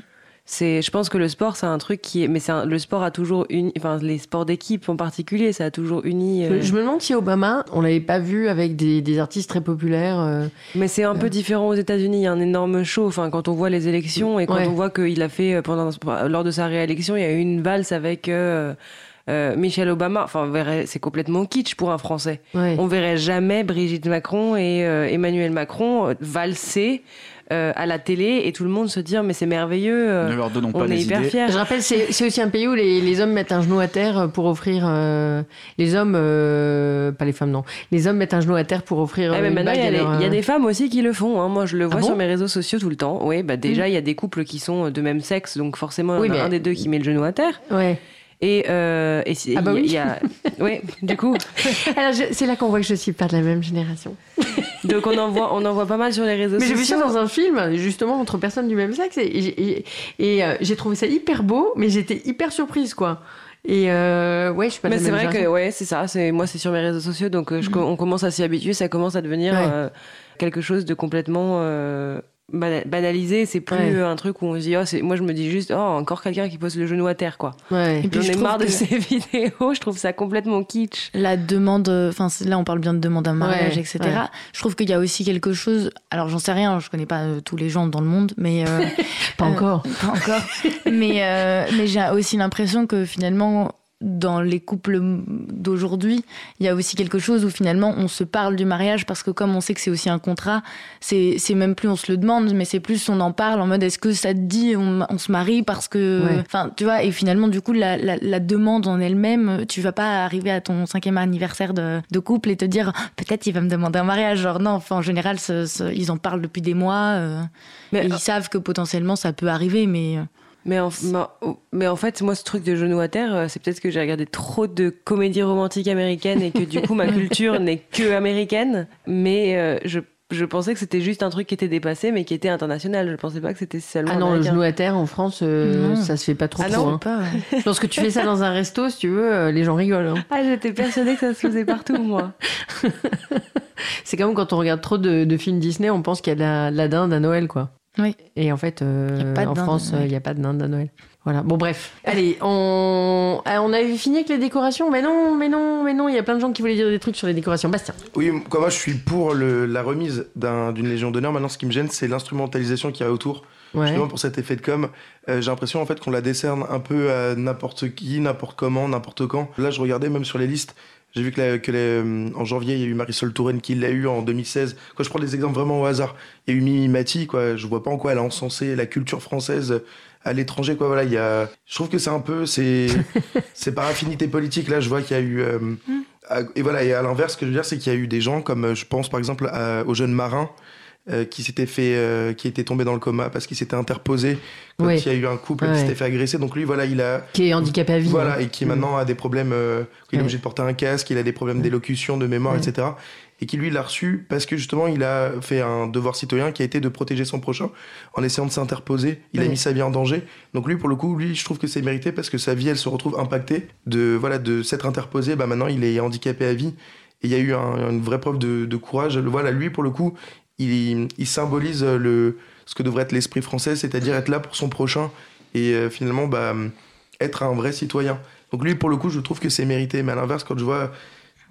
C'est, je pense que le sport, c'est un truc qui est, mais c'est le sport a toujours uni, enfin les sports d'équipe en particulier, ça a toujours uni. euh, Je me demande si Obama, on l'avait pas vu avec des, des artistes très populaires. euh, Mais c'est un peu différent aux États-Unis. Il y a un énorme show. Enfin, quand on voit les élections et quand Ouais. on voit qu'il a fait euh, pendant lors de sa réélection, il y a eu une valse avec. euh, euh, Michelle Obama. Enfin, c'est complètement kitsch pour un Français. Ouais. On verrait jamais Brigitte Macron et euh, Emmanuel Macron euh, valser euh, à la télé et tout le monde se dire mais c'est merveilleux. euh, Ne leur donnons pas on est hyper idées. fiers. Je rappelle, c'est c'est aussi un pays où les, les hommes mettent un genou à terre pour offrir. euh, les hommes, euh, pas les femmes, non. Les hommes mettent un genou à terre pour offrir. Mais une maintenant, il y, a des- leur, il y a des femmes aussi qui le font. hein. Moi, je le vois Ah bon sur mes réseaux sociaux tout le temps. Oui, bah déjà, il y a des couples qui sont de même sexe, donc forcément, Oui, il y en a mais- un des deux qui met le genou à terre. Ouais. Et, euh, et Ah bah il y a- oui. y a, oui, du coup, Alors, c'est là qu'on voit que je suis pas de la même génération. donc on en voit, on en voit pas mal sur les réseaux Mais j'ai vu sociaux. ça dans un film, justement, entre personnes du même sexe, et, j'ai- et, et, euh, j'ai trouvé ça hyper beau, mais j'étais hyper surprise, quoi. Et euh, ouais, je suis pas de Mais c'est vrai que ouais, c'est ça. C'est moi, c'est sur mes réseaux sociaux, donc euh, je co- on commence à s'y habituer. Ça commence à devenir Ouais. quelque chose de complètement banalisé. C'est plus Ouais. euh, un truc où on se dit, oh, c'est- moi je me dis juste, oh, encore quelqu'un qui pose le genou à terre, quoi. Ouais. Et puis J'en je ai marre de que- ces vidéos. Je trouve ça complètement kitsch. la demande, enfin là on parle bien de demande en mariage, Ouais, etc. ouais. Je trouve qu'il y a aussi quelque chose. Alors j'en sais rien, je connais pas euh, tous les gens dans le monde, mais euh, Pas euh, encore. pas encore. mais euh, mais j'ai aussi l'impression que finalement dans les couples d'aujourd'hui, il y a aussi quelque chose où finalement on se parle du mariage parce que comme on sait que c'est aussi un contrat, c'est même plus on se le demande, mais c'est plus on en parle en mode est-ce que ça te dit on, on se marie parce que, Ouais. enfin tu vois, et finalement du coup la, la, la demande en elle-même, tu vas pas arriver à ton cinquième anniversaire de, de couple et te dire peut-être il va me demander un mariage, genre non, enfin en général ce- ce- ils en parlent depuis des mois, euh, Mais, et ils savent que potentiellement ça peut arriver, mais euh, mais, en, ma- mais en fait, moi, ce truc de genou à terre, euh, c'est peut-être que j'ai regardé trop de comédies romantiques américaines et que du coup, ma culture n'est que américaine. Mais euh, je, je pensais que c'était juste un truc qui était dépassé, mais qui était international. Je pensais pas que c'était seulement Ah non, le genou à terre en France, euh, ça se fait pas trop Ah trop. non hein. pas. Je pense que tu fais ça dans un resto, si tu veux, euh, les gens rigolent. hein. Ah, j'étais persuadée que ça se faisait partout, moi. C'est comme quand on regarde trop de, de films Disney, on pense qu'il y a de la, de la dinde à Noël, quoi. Oui. Et en fait, euh, en France, il n'y a pas de dinde à Noël. Voilà. Bon, bref. Allez, on, ah, on avait fini avec les décorations. Mais non, mais non, mais non. Il y a plein de gens qui voulaient dire des trucs sur les décorations. Bastien. Oui, comme moi je suis pour le- la remise d'un- d'une Légion d'honneur. Maintenant, ce qui me gêne, c'est l'instrumentalisation qu'il y a autour. Ouais. Justement pour cet effet de com, euh, j'ai l'impression en fait qu'on la décerne un peu à n'importe qui, n'importe comment, n'importe quand. Là, je regardais même sur les listes. J'ai vu que, la- que la- euh, en janvier, il y a eu Marisol Touraine qui l'a eu en 2016. Quand je prends des exemples vraiment au hasard, il y a eu Mimi Mati, quoi. Je vois pas en quoi elle a encensé la culture française à l'étranger, quoi. Voilà, il y a. Je trouve que c'est un peu, c'est, c'est par affinité politique. Là, je vois qu'il y a eu. euh, à- Et voilà, et à l'inverse, ce que je veux dire, c'est qu'il y a eu des gens comme, euh, je pense par exemple à- aux jeunes marins euh, qui s'étaient fait, euh, qui étaient tombés dans le coma parce qu'ils s'étaient interposés quand il y a eu un couple Ouais. qui s'était fait agresser. Donc lui, voilà, il a, Qui est handicapé à vie. voilà, hein. et qui maintenant a des problèmes, euh, il est obligé de porter un casque, il a des problèmes d'élocution, de mémoire, etc. Et qui lui l'a reçu parce que justement il a fait un devoir citoyen qui a été de protéger son prochain en essayant de s'interposer. Il a mis sa vie en danger. Donc lui, pour le coup, lui, je trouve que c'est mérité parce que sa vie, elle se retrouve impactée de voilà de s'être interposé. Bah maintenant, il est handicapé à vie. Et il y a eu un- une vraie preuve de, de courage. Voilà, lui, pour le coup, il, symbolise le, ce que devrait être l'esprit français, c'est-à-dire être là pour son prochain et euh, finalement bah, être un vrai citoyen. Donc lui, pour le coup, je trouve que c'est mérité. Mais à l'inverse, quand je vois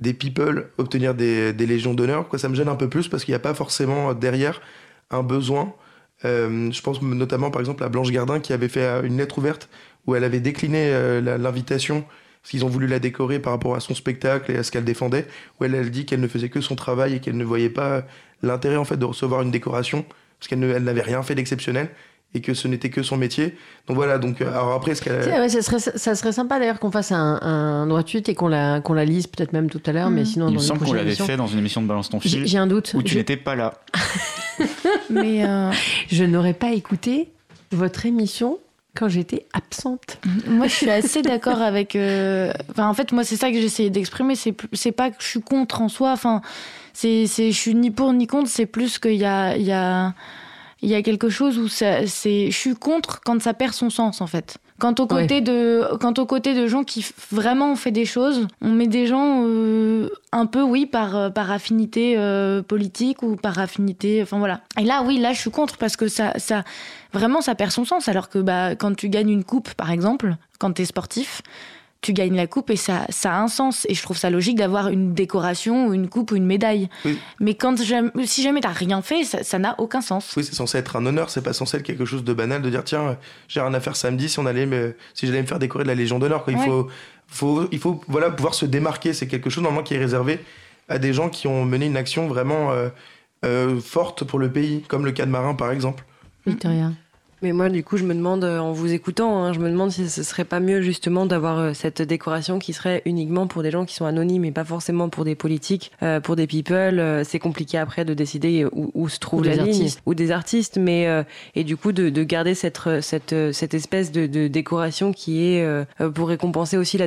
des people obtenir des, des légions d'honneur, ça me gêne un peu plus parce qu'il n'y a pas forcément euh, derrière un besoin. Euh, je pense notamment par exemple à Blanche Gardin qui avait fait euh, une lettre ouverte où elle avait décliné euh, l'invitation parce qu'ils ont voulu la décorer par rapport à son spectacle et à ce qu'elle défendait, où elle, elle dit qu'elle ne faisait que son travail et qu'elle ne voyait pas l'intérêt en fait de recevoir une décoration parce qu'elle n'avait rien fait d'exceptionnel et que ce n'était que son métier. Donc voilà, donc euh, alors après ce qu'elle Tiens, ouais, ça, serait, ça serait sympa d'ailleurs qu'on fasse un, un droit de suite et qu'on la, qu'on la lise peut-être même tout à l'heure, mais Mm. sinon Il dans me semble qu'on l'avait fait dans une émission de Balance ton J'ai fil j'ai un doute. où tu Je- n'étais pas là. Mais euh, Je n'aurais pas écouté votre émission quand j'étais absente. moi, je suis assez d'accord avec. euh, Enfin, en fait, moi, c'est ça que j'essayais d'exprimer. C'est pas que je suis contre en soi. Enfin, c'est c'est- je suis ni pour ni contre. C'est plus qu'il y a il y a il y a quelque chose où ça c'est je suis contre quand ça perd son sens en fait. Quand au côté de quand au côté de gens qui vraiment ont fait des choses, on met des gens euh, un peu oui par par affinité euh, politique ou par affinité enfin voilà. Et là oui, là je suis contre parce que ça ça vraiment ça perd son sens alors que bah quand tu gagnes une coupe par exemple, quand tu es sportif, tu gagnes la coupe et ça, ça a un sens. Et je trouve ça logique d'avoir une décoration ou une coupe ou une médaille. Oui. Mais quand jamais, si jamais t'as rien fait, ça n'a aucun sens. Oui, c'est censé être un honneur, c'est pas censé être quelque chose de banal de dire tiens, j'ai rien à faire samedi si on allait me, si j'allais me faire décorer de la Légion d'honneur. quoi. Il Ouais. faut faut, il faut voilà, pouvoir se démarquer. C'est quelque chose normalement qui est réservé à des gens qui ont mené une action vraiment euh, euh, forte pour le pays, comme le cas de Marin par exemple. Victoria. Mais moi, du coup, je me demande, euh, en vous écoutant, hein, je me demande si ce serait pas mieux justement d'avoir euh, cette décoration qui serait uniquement pour des gens qui sont anonymes et pas forcément pour des politiques, euh, pour des people. Euh, c'est compliqué après de décider où, où se trouve Ou la des ligne artistes. ou des artistes, mais euh, et du coup de, de garder cette cette cette espèce de, de décoration qui est euh, pour récompenser aussi la,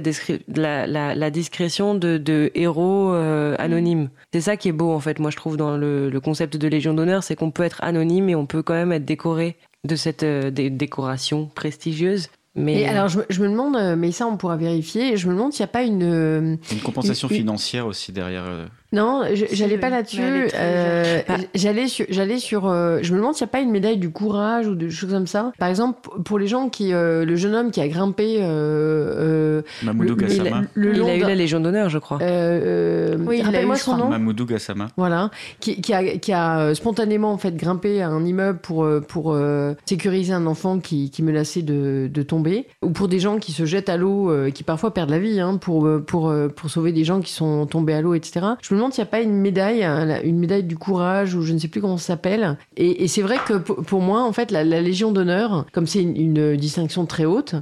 la, la, la discrétion de, de héros euh, anonymes. C'est ça qui est beau en fait, moi je trouve dans le, le concept de Légion d'honneur, c'est qu'on peut être anonyme et on peut quand même être décoré de cette euh, dé- décoration prestigieuse. Mais Et alors, je, me- je me demande, euh, mais ça, on pourra vérifier. Je me demande s'il n'y a pas une. euh, Une compensation Une- financière aussi derrière. Non, j'allais pas là-dessus. euh, jeune. j'allais sur, j'allais sur. euh, je me demande s'il n'y a pas une médaille du courage ou de choses comme ça. Par exemple, pour les gens qui, euh, le jeune homme qui a grimpé euh, euh, Mamoudou le, Gassama. le il long a eu la Légion d'honneur, je crois. euh, euh, Oui, rappelle-moi son nom. Mamoudou Gassama. Voilà, qui, qui a, qui a spontanément en fait grimpé à un immeuble pour, pour euh, sécuriser un enfant qui, qui menaçait de, de tomber, ou pour des gens qui se jettent à l'eau, euh, qui parfois perdent la vie, hein, pour, pour, euh, pour sauver des gens qui sont tombés à l'eau, etc. Je me demande s'il n'y a pas une médaille, hein, une médaille du courage, ou je ne sais plus comment ça s'appelle. Et, c'est vrai que pour, moi, en fait, la, Légion d'honneur, comme c'est une, une distinction très haute,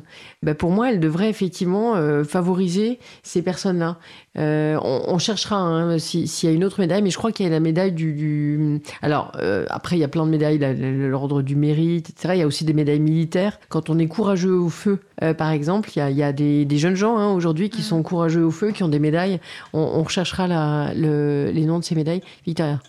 bah, pour moi, elle devrait effectivement euh, favoriser ces personnes-là. Euh, on, on cherchera hein, si- s'il y a une autre médaille, mais je crois qu'il y a la médaille du. du- Alors, euh, après, il y a plein de médailles, l'ordre du mérite, etc. Il y a aussi des médailles militaires. Quand on est courageux au feu, euh, par exemple, il y a, il y a des, des jeunes gens hein, aujourd'hui qui sont courageux au feu, qui ont des médailles. On, on recherchera la- le- les noms de ces médailles. Victoria.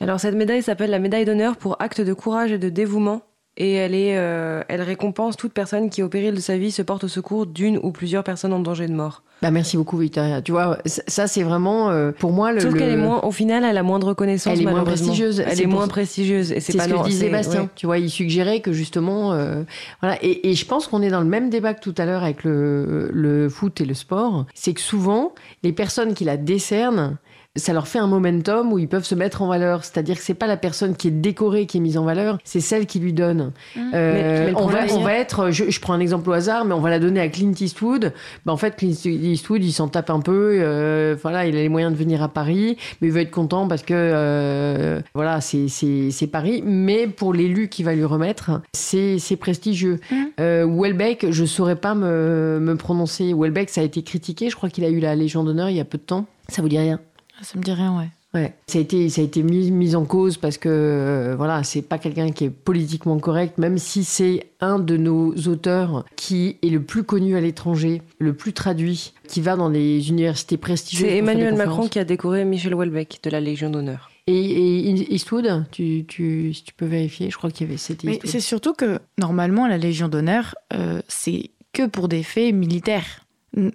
Alors cette médaille s'appelle la médaille d'honneur pour acte de courage et de dévouement. Et elle, est, euh, elle récompense toute personne qui, au péril de sa vie, se porte au secours d'une ou plusieurs personnes en danger de mort. Bah, merci beaucoup, Victoria. Tu vois, ça, c'est vraiment, euh, pour moi, le. Sauf le- qu'elle est moins, au final, elle a moins de reconnaissance. Elle est moins prestigieuse. Elle est pour moins prestigieuse. Et c'est pas ce que disait Bastien. ouais. Tu vois, il suggérait que justement, euh, voilà. Et, et je pense qu'on est dans le même débat que tout à l'heure avec le, le foot et le sport. C'est que souvent, les personnes qui la décernent, ça leur fait un momentum où ils peuvent se mettre en valeur. C'est-à-dire que c'est pas la personne qui est décorée qui est mise en valeur, c'est celle qui lui donne. Mmh. Euh, Mais- mais le on, va, problème, on va être, je, je prends un exemple au hasard, mais on va la donner à Clint Eastwood. Ben, en fait, Clint Eastwood, il s'en tape un peu. euh, voilà, il a les moyens de venir à Paris, mais il veut être content parce que euh, voilà, c'est Paris. Mais pour l'élu qui va lui remettre, c'est prestigieux. Mm. Euh, Welbeck, je saurais pas me, me prononcer. Welbeck, ça a été critiqué. Je crois qu'il a eu la Légion d'honneur il y a peu de temps. Ça vous dit rien? Ça me dit rien, ouais. Ouais. Ça a été, ça a été mis, mis en cause parce que euh, voilà, c'est pas quelqu'un qui est politiquement correct, même si c'est un de nos auteurs qui est le plus connu à l'étranger, le plus traduit, qui va dans les universités prestigieuses. C'est Emmanuel Macron qui a décoré Michel Houellebecq de la Légion d'honneur. Et, et Eastwood, tu, tu, si tu peux vérifier, je crois qu'il y avait c'était Mais c'est surtout que normalement la Légion d'honneur, euh, c'est que pour des faits militaires.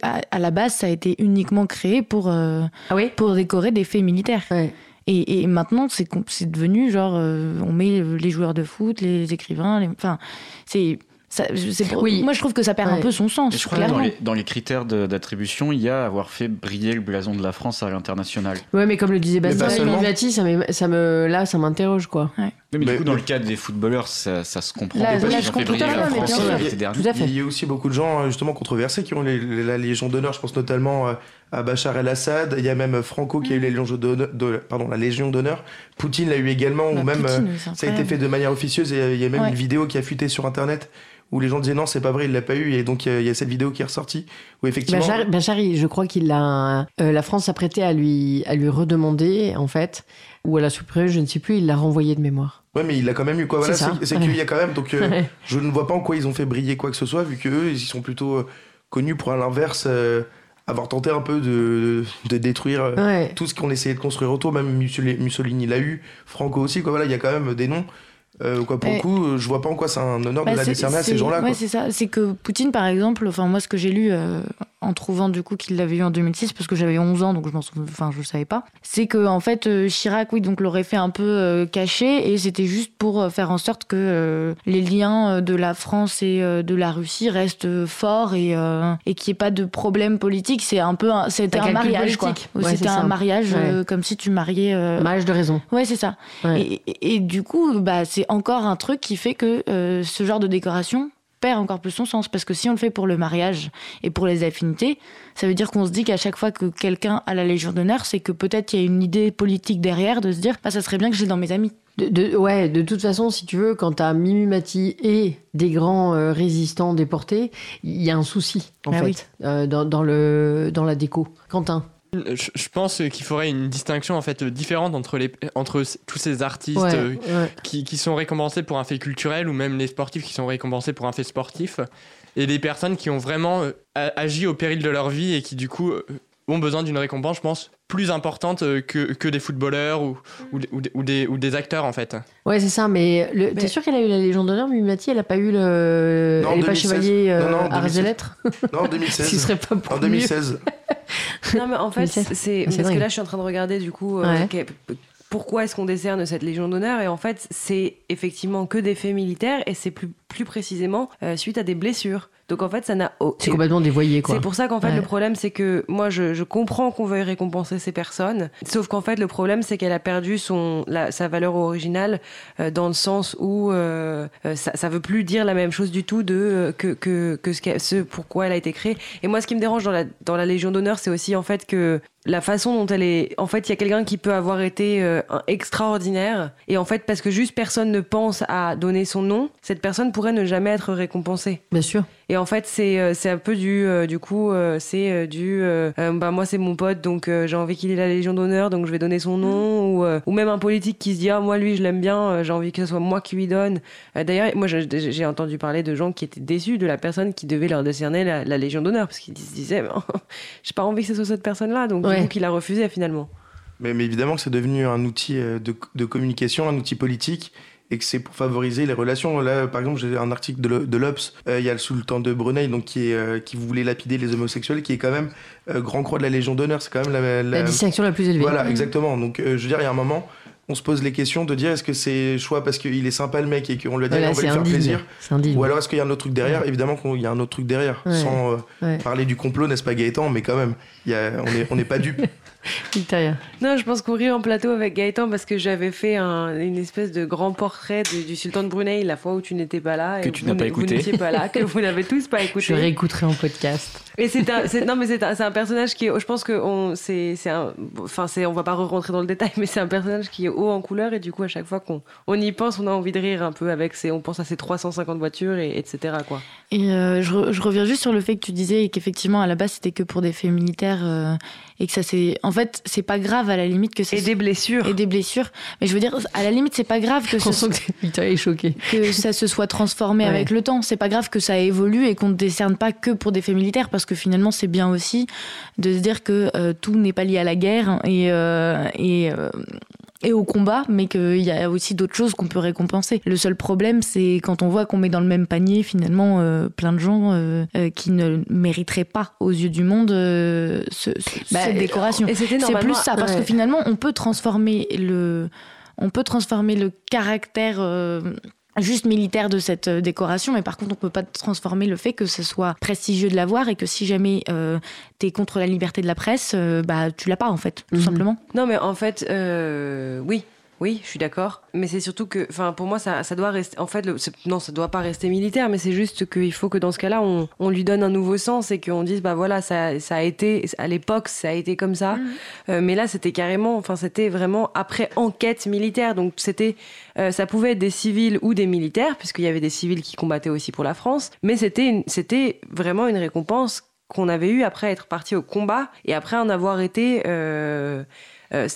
À, à la base, ça a été uniquement créé pour, euh, Ah oui pour décorer des faits militaires. Ouais. Et, et maintenant, c'est devenu genre, euh, on met les joueurs de foot, les écrivains, les... enfin, c'est. Ça- c'est pour- Oui. Moi, je trouve que ça perd Ouais. un peu son sens, Et je crois que dans clairement. les, dans les critères d'attribution, il y a avoir fait briller le blason de la France à l'international. Ouais, mais comme le disait Bastien. Mimati, ça, me- ça me, là, ça m'interroge, quoi. Mais, Mais- du coup, dans mais- le cadre des footballeurs, ça, ça se comprend. Là- là, je comprends la France bien euh. Il y a aussi beaucoup de gens euh, justement controversés qui ont les- les- la Légion d'honneur. Je pense notamment euh, à Bachar el-Assad. Il y a même Franco qui a eu Mm. la Légion d'honneur. de- Pardon, la Légion d'honneur. Poutine l'a eu également, Bah, ou même Poutine, euh, c'est ça a été fait de manière officieuse. Et il y a même Ouais. une vidéo qui a fuité sur Internet où les gens disaient non, c'est pas vrai, il l'a pas eu. Et donc il y a- y, a cette vidéo qui est ressortie où effectivement. Bachar, Bachar, il- je crois qu'il l'a. euh, la France s'apprêtait à lui, à lui redemander, en fait, ou à la supprimer, je ne sais plus, il l'a renvoyé de mémoire. Ouais, mais il l'a quand même eu quoi. Voilà, C'est qu'il y a quand même. Donc euh, Ouais. je ne vois pas en quoi ils ont fait briller quoi que ce soit, vu qu'eux, ils sont plutôt euh, connus pour à l'inverse avoir tenté un peu de, de détruire. Ouais. tout ce qu'on essayait de construire autour, même Mussolini Mussolini l'a eu, Franco aussi, quoi. Voilà, il y a quand même des noms. Euh, quoi, pour le coup, euh, je vois pas en quoi c'est un honneur Bah, de la c'est- décerner à ces gens-là. Ouais, c'est ça. C'est que Poutine, par exemple, enfin moi, ce que j'ai lu euh, en trouvant du coup qu'il l'avait eu en 2006, parce que j'avais 11 ans, donc je m'en souviens, enfin je le savais pas. C'est que en fait euh, Chirac, oui, donc l'aurait fait un peu euh, caché, et c'était juste pour euh, faire en sorte que euh, les liens de la France et euh, de la Russie restent forts et et qu'il n'y ait pas de problème politique. C'est un peu, c'était Un mariage, quoi. politique. Ouais, c'est c'était ça. un mariage Ouais. comme si tu mariais. Mariage de raison. Ouais, c'est ça. Ouais. Et, et- et du coup, bah, c'est encore un truc qui fait que ce genre de décoration perd encore plus son sens. Parce que si on le fait pour le mariage et pour les affinités, ça veut dire qu'on se dit qu'à chaque fois que quelqu'un a la Légion d'honneur, c'est que peut-être il y a une idée politique derrière de se dire, bah, ça serait bien que je l'ai dans mes amis. De, de- ouais, de toute façon, si tu veux, quand t'as Mimi Mati et des grands euh, résistants déportés, il y a un souci, en Ah fait, oui. euh, dans, dans le, dans la déco. Quentin Je, pense qu'il faudrait une distinction en fait différente entre, les, entre tous ces artistes Ouais, euh, ouais. qui, qui sont récompensés pour un fait culturel ou même les sportifs qui sont récompensés pour un fait sportif et les personnes qui ont vraiment euh, a- agi au péril de leur vie et qui du coup euh, ont besoin d'une récompense, je pense, plus importante euh, que, que des footballeurs ou, ou, des- ou des- ou des, ou des acteurs en fait. Ouais, c'est ça, mais, le- Mais- t'es sûr qu'elle a eu la Légion d'honneur, Mimi Mati Elle a pas eu le. Non, elle est pas 2016. chevalier euh, Non, non, 2016. lettres? Non, en Ce 2016. serait pas pour En 2016. Non, mais en fait, 2007. c'est parce que là, je suis en train de regarder du coup euh, Ouais. pourquoi est-ce qu'on décerne cette Légion d'honneur? Et en fait, c'est effectivement que des faits militaires et c'est plus plus précisément euh, suite à des blessures. Donc en fait, ça n'a au- C'est complètement dévoyé, quoi. C'est pour ça qu'en fait, Ouais. le problème, c'est que moi, je, je comprends qu'on veuille récompenser ces personnes. Sauf qu'en fait, le problème, c'est qu'elle a perdu son, la- sa valeur originale euh, dans le sens où euh, euh, ça, ça veut plus dire la même chose du tout de, euh, que, que, que ce, qu'elle- ce pourquoi elle a été créée. Et moi, ce qui me dérange dans la, dans la Légion d'honneur, c'est aussi en fait que la façon dont elle est. En fait, il y a quelqu'un qui peut avoir été euh, extraordinaire. Et en fait, parce que juste personne ne pense à donner son nom, cette personne pourrait ne jamais être récompensée. Bien sûr. Et en fait, c'est euh, un peu du euh, du coup c'est du bah moi c'est mon pote donc j'ai envie qu'il ait la Légion d'honneur donc je vais donner son nom ou euh, ou même un politique qui se dit ah moi lui je l'aime bien j'ai envie que ce soit moi qui lui donne. D'ailleurs moi j'ai entendu parler de gens qui étaient déçus de la personne qui devait leur décerner la, la Légion d'honneur parce qu'ils se disaient j'ai pas envie que ce soit cette personne là donc Ouais. Du coup qu'il a refusé finalement. Mais, mais évidemment que c'est devenu un outil euh, de, de communication, un outil politique, et que c'est pour favoriser les relations. Là, par exemple, j'ai un article de, l'O- de l'Obs, euh, il y a le sultan de Brunei, donc qui, est, euh, qui voulait lapider les homosexuels, qui est quand même euh, grand croix de la Légion d'honneur. C'est quand même la, La la- distinction la plus élevée. Voilà, exactement. Donc, euh, je veux dire, il y a un moment, on se pose les questions de dire est-ce que c'est choix parce qu'il est sympa le mec et qu'on lui a dit Voilà, on va lui faire indigne. plaisir indigne. Ou alors est-ce qu'il y a un autre truc derrière Évidemment qu'il y a un autre truc derrière. Ouais. Sans euh, Ouais. parler du complot, n'est-ce pas Gaëtan Mais quand même, il y a, on n'est on n'est pas dupe. Non, je pense qu'on rit en plateau avec Gaëtan parce que j'avais fait un- une espèce de grand portrait du, du sultan de Brunei la fois où tu n'étais pas là. Que et tu vous n'as pas écouté. Vous pas là, que vous n'avez tous pas Je écouté. réécouterai en podcast. Et c'est un, non mais c'est un, personnage qui, est- je pense que on, c'est, enfin c'est, on va pas rentrer dans le détail, mais c'est un personnage qui est haut en couleur et du coup à chaque fois qu'on, on y pense, on a envie de rire un peu avec ses, on pense à ses 350 voitures et etc quoi. Et euh, je, re- je reviens juste sur le fait que tu disais qu'effectivement à la base c'était que pour des faits militaires euh, et que ça c'est en fait c'est pas grave à la limite que ça Et se- des blessures. et des blessures mais je veux dire à la limite c'est pas grave que, ce- sens que choquée. que ça se soit transformé Ouais. avec le temps c'est pas grave que ça évolue et qu'on ne décerne pas que pour des faits militaires parce que finalement c'est bien aussi de se dire que euh, tout n'est pas lié à la guerre et euh, et euh, et au combat, mais qu'il y a aussi d'autres choses qu'on peut récompenser. Le seul problème, c'est quand on voit qu'on met dans le même panier finalement euh, plein de gens euh, euh, qui ne mériteraient pas aux yeux du monde ce- ce- Bah, cette décoration. C'est plus ça, parce ouais. que finalement, on peut transformer le, on peut transformer le caractère juste militaire de cette euh, décoration, mais par contre, on peut pas transformer le fait que ce soit prestigieux de l'avoir et que si jamais euh, t'es contre la liberté de la presse, euh, bah tu l'as pas en fait, tout Mhm. simplement. Non, mais en fait, euh, oui. Oui, je suis d'accord. Mais c'est surtout que, enfin, pour moi, ça, ça doit rester. En fait, le- non, ça doit pas rester militaire, mais c'est juste qu'il faut que dans ce cas-là, on, on lui donne un nouveau sens et qu'on dise, bah voilà, ça, ça a été, à l'époque, ça a été comme ça. Euh, mais là, c'était carrément, enfin, c'était vraiment après enquête militaire. Donc, c'était, euh, ça pouvait être des civils ou des militaires, puisqu'il y avait des civils qui combattaient aussi pour la France. Mais c'était, vraiment une récompense qu'on avait eue après être parti au combat et après en avoir été. euh,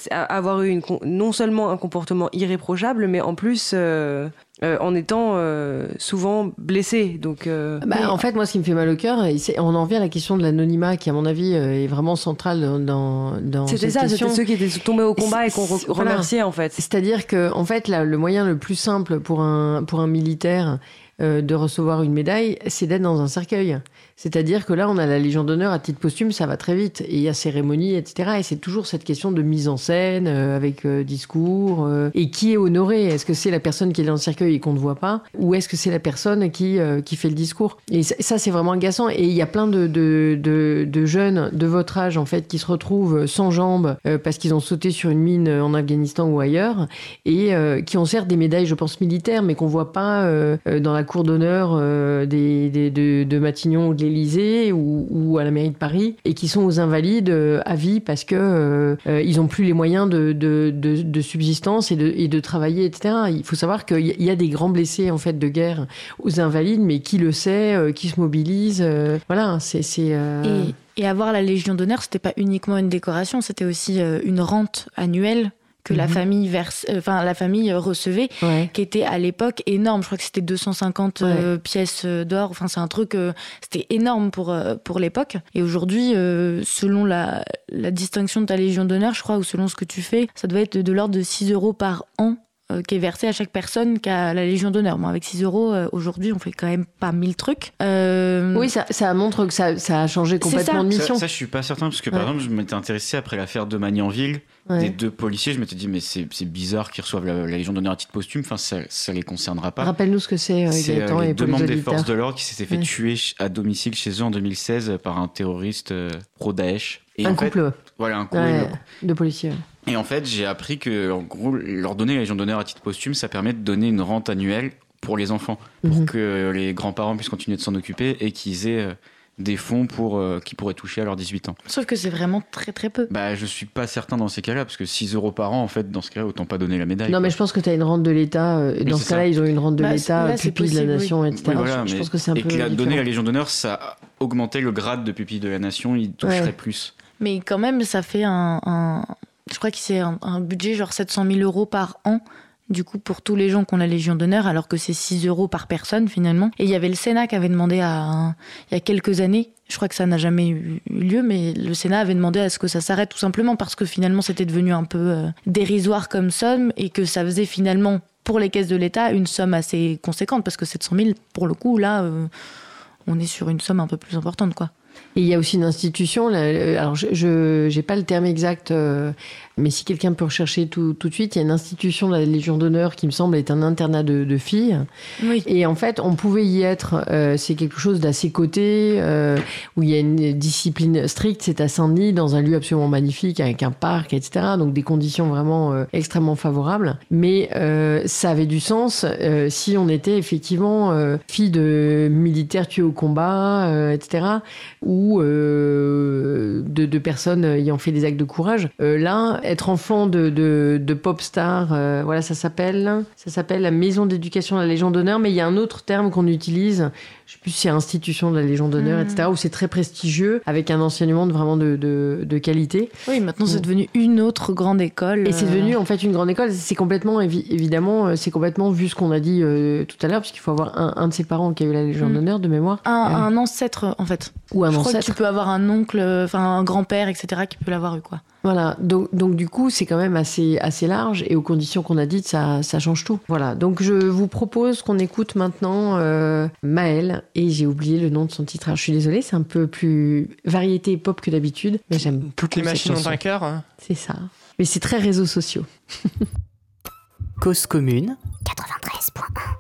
avoir eu une, non seulement un comportement irréprochable, mais en plus euh, euh, en étant euh, souvent blessé. Donc, euh, Bah, En fait, moi, ce qui me fait mal au cœur, on en vient à la question de l'anonymat, qui, à mon avis, euh, est vraiment centrale dans, dans, c'était cette ça, c'était ceux qui étaient tombés au combat et qu'on re- C'est- voilà. remerciait en fait. C'est-à-dire que, en fait, là, le moyen le plus simple pour un, pour un militaire euh, de recevoir une médaille, c'est d'être dans un cercueil. C'est-à-dire que là, on a la Légion d'honneur à titre posthume, ça va très vite. Et il y a cérémonie, etc. Et c'est toujours cette question de mise en scène, euh, avec euh, discours. euh, et qui est honoré Est-ce que c'est la personne qui est dans le cercueil et qu'on ne voit pas Ou est-ce que c'est la personne qui, qui fait le discours? Et ça, c'est vraiment agaçant. Et il y a plein de, de, de, jeunes de votre âge, en fait, qui se retrouvent sans jambes parce qu'ils ont sauté sur une mine en Afghanistan ou ailleurs et qui ont certes des médailles, je pense, militaires, mais qu'on voit pas dans la cour d'honneur des, des- de, de Matignon ou de l'Élysée ou, à la mairie de Paris et qui sont aux invalides euh, à vie parce que euh, euh, ils ont plus les moyens de, subsistance et de, travailler, etc. Il faut savoir qu'il y a- des grands blessés en fait de guerre aux invalides, mais qui le sait, qui se mobilise. voilà, c'est Et, avoir la Légion d'honneur, c'était pas uniquement une décoration, c'était aussi une rente annuelle que la Mhm. famille verse, euh, enfin la famille euh, recevait, ouais. qui était à l'époque énorme. Je crois que c'était 250 euh, pièces d'or. Enfin, c'est un truc, euh, c'était énorme pour euh, pour l'époque. Et aujourd'hui, selon la, la distinction de ta Légion d'honneur, je crois, ou selon ce que tu fais, ça doit être de, de l'ordre de 6 euros par an. Euh, qui est versé à chaque personne qui a la Légion d'honneur. Bon, avec 6 euros, euh, aujourd'hui, on fait quand même pas mille trucs. Euh, Oui, ça, ça montre que ça, ça a changé complètement ça. de Ça, mission. ça, je suis pas certain parce que par Ouais. exemple, je m'étais intéressé après l'affaire de Magnanville, Ouais. des deux policiers. Je m'étais dit, mais c'est bizarre qu'ils reçoivent la, la Légion d'honneur à titre posthume. Enfin, ça, ça les concernera pas. Rappelle-nous ce que c'est, C'est euh, les deux membres des forces de l'ordre qui s'étaient fait Ouais. tuer à domicile chez eux en 2016 par un terroriste euh, pro-Daesh. Et Un en fait, voilà, un couple. ouais, de policiers. Et en fait, j'ai appris que, en gros, leur donner la Légion d'honneur à titre posthume, ça permet de donner une rente annuelle pour les enfants, pour Mhm. que les grands-parents puissent continuer de s'en occuper et qu'ils aient euh, des fonds pour, euh, qui pourraient toucher à leurs 18 ans. Sauf que c'est vraiment très très peu. Bah, je suis pas certain dans ces cas-là, parce que 6 euros par an, en fait, dans ce cas-là, autant pas donner la médaille. Non, mais je pense que tu as une rente de l'État. euh, dans ce cas-là, ils ont une rente de Bah, l'État, euh, c'est pupille de la oui. nation, etc. Oui, voilà, je, pense que c'est un et peu. que la, donner la Légion d'honneur, ça augmentait le grade de pupille de la nation, il toucherait Ouais. plus. Mais quand même, ça fait un. un- je crois que c'est un, un budget genre 700 000 euros par an. Du coup, pour tous les gens qui ont la Légion d'honneur, alors que c'est 6 euros par personne finalement. Et il y avait le Sénat qui avait demandé à, il y a quelques années, je crois que ça n'a jamais eu eu lieu, mais le Sénat avait demandé à ce que ça s'arrête tout simplement parce que finalement c'était devenu un peu euh, dérisoire comme somme et que ça faisait finalement pour les caisses de l'État une somme assez conséquente parce que 700 000, pour le coup, là, euh, on est sur une somme un peu plus importante, quoi. Et il y a aussi une institution, là, euh, alors je n'ai pas le terme exact, euh, mais si quelqu'un peut rechercher tout, tout de suite, il y a une institution de la Légion d'honneur qui me semble est un internat de, de filles. Oui. Et en fait, on pouvait y être, euh, c'est quelque chose d'assez coté, euh, où il y a une discipline stricte, c'est à Saint-Denis, dans un lieu absolument magnifique, avec un parc, etc. Donc des conditions vraiment euh, extrêmement favorables. Mais ça avait du sens si on était effectivement fille de militaires tués au combat, etc. Ou de, de personnes ayant fait des actes de courage. Là, être enfant de, de, pop star, euh, voilà, ça s'appelle, ça s'appelle la maison d'éducation de la Légion d'honneur. Mais il y a un autre terme qu'on utilise. Je sais plus si c'est institution de la Légion d'honneur, Mhm. etc. Où c'est très prestigieux, avec un enseignement de, vraiment de, de, de qualité. Oui, maintenant c'est devenu une autre grande école. Et c'est euh, devenu en fait une grande école. C'est complètement, évi- évidemment, euh, c'est complètement vu ce qu'on a dit euh, tout à l'heure, puisqu'il faut avoir un, un de ses parents qui a eu la Légion Mm. d'honneur de mémoire, un, ancêtre en fait. ou un je crois que ancêtre. tu peux avoir un oncle, enfin un grand-père, etc. qui peut l'avoir eu quoi. Voilà, donc, donc du coup, c'est quand même assez, assez large et aux conditions qu'on a dites, ça, ça change tout. Voilà, donc je vous propose qu'on écoute maintenant euh, Maëlle et j'ai oublié le nom de son titre. Alors je suis désolée, c'est un peu plus variété pop que d'habitude, mais j'aime Toutes les machines ont un cœur. Hein. C'est ça. Mais c'est très réseaux sociaux. Cause commune 93.1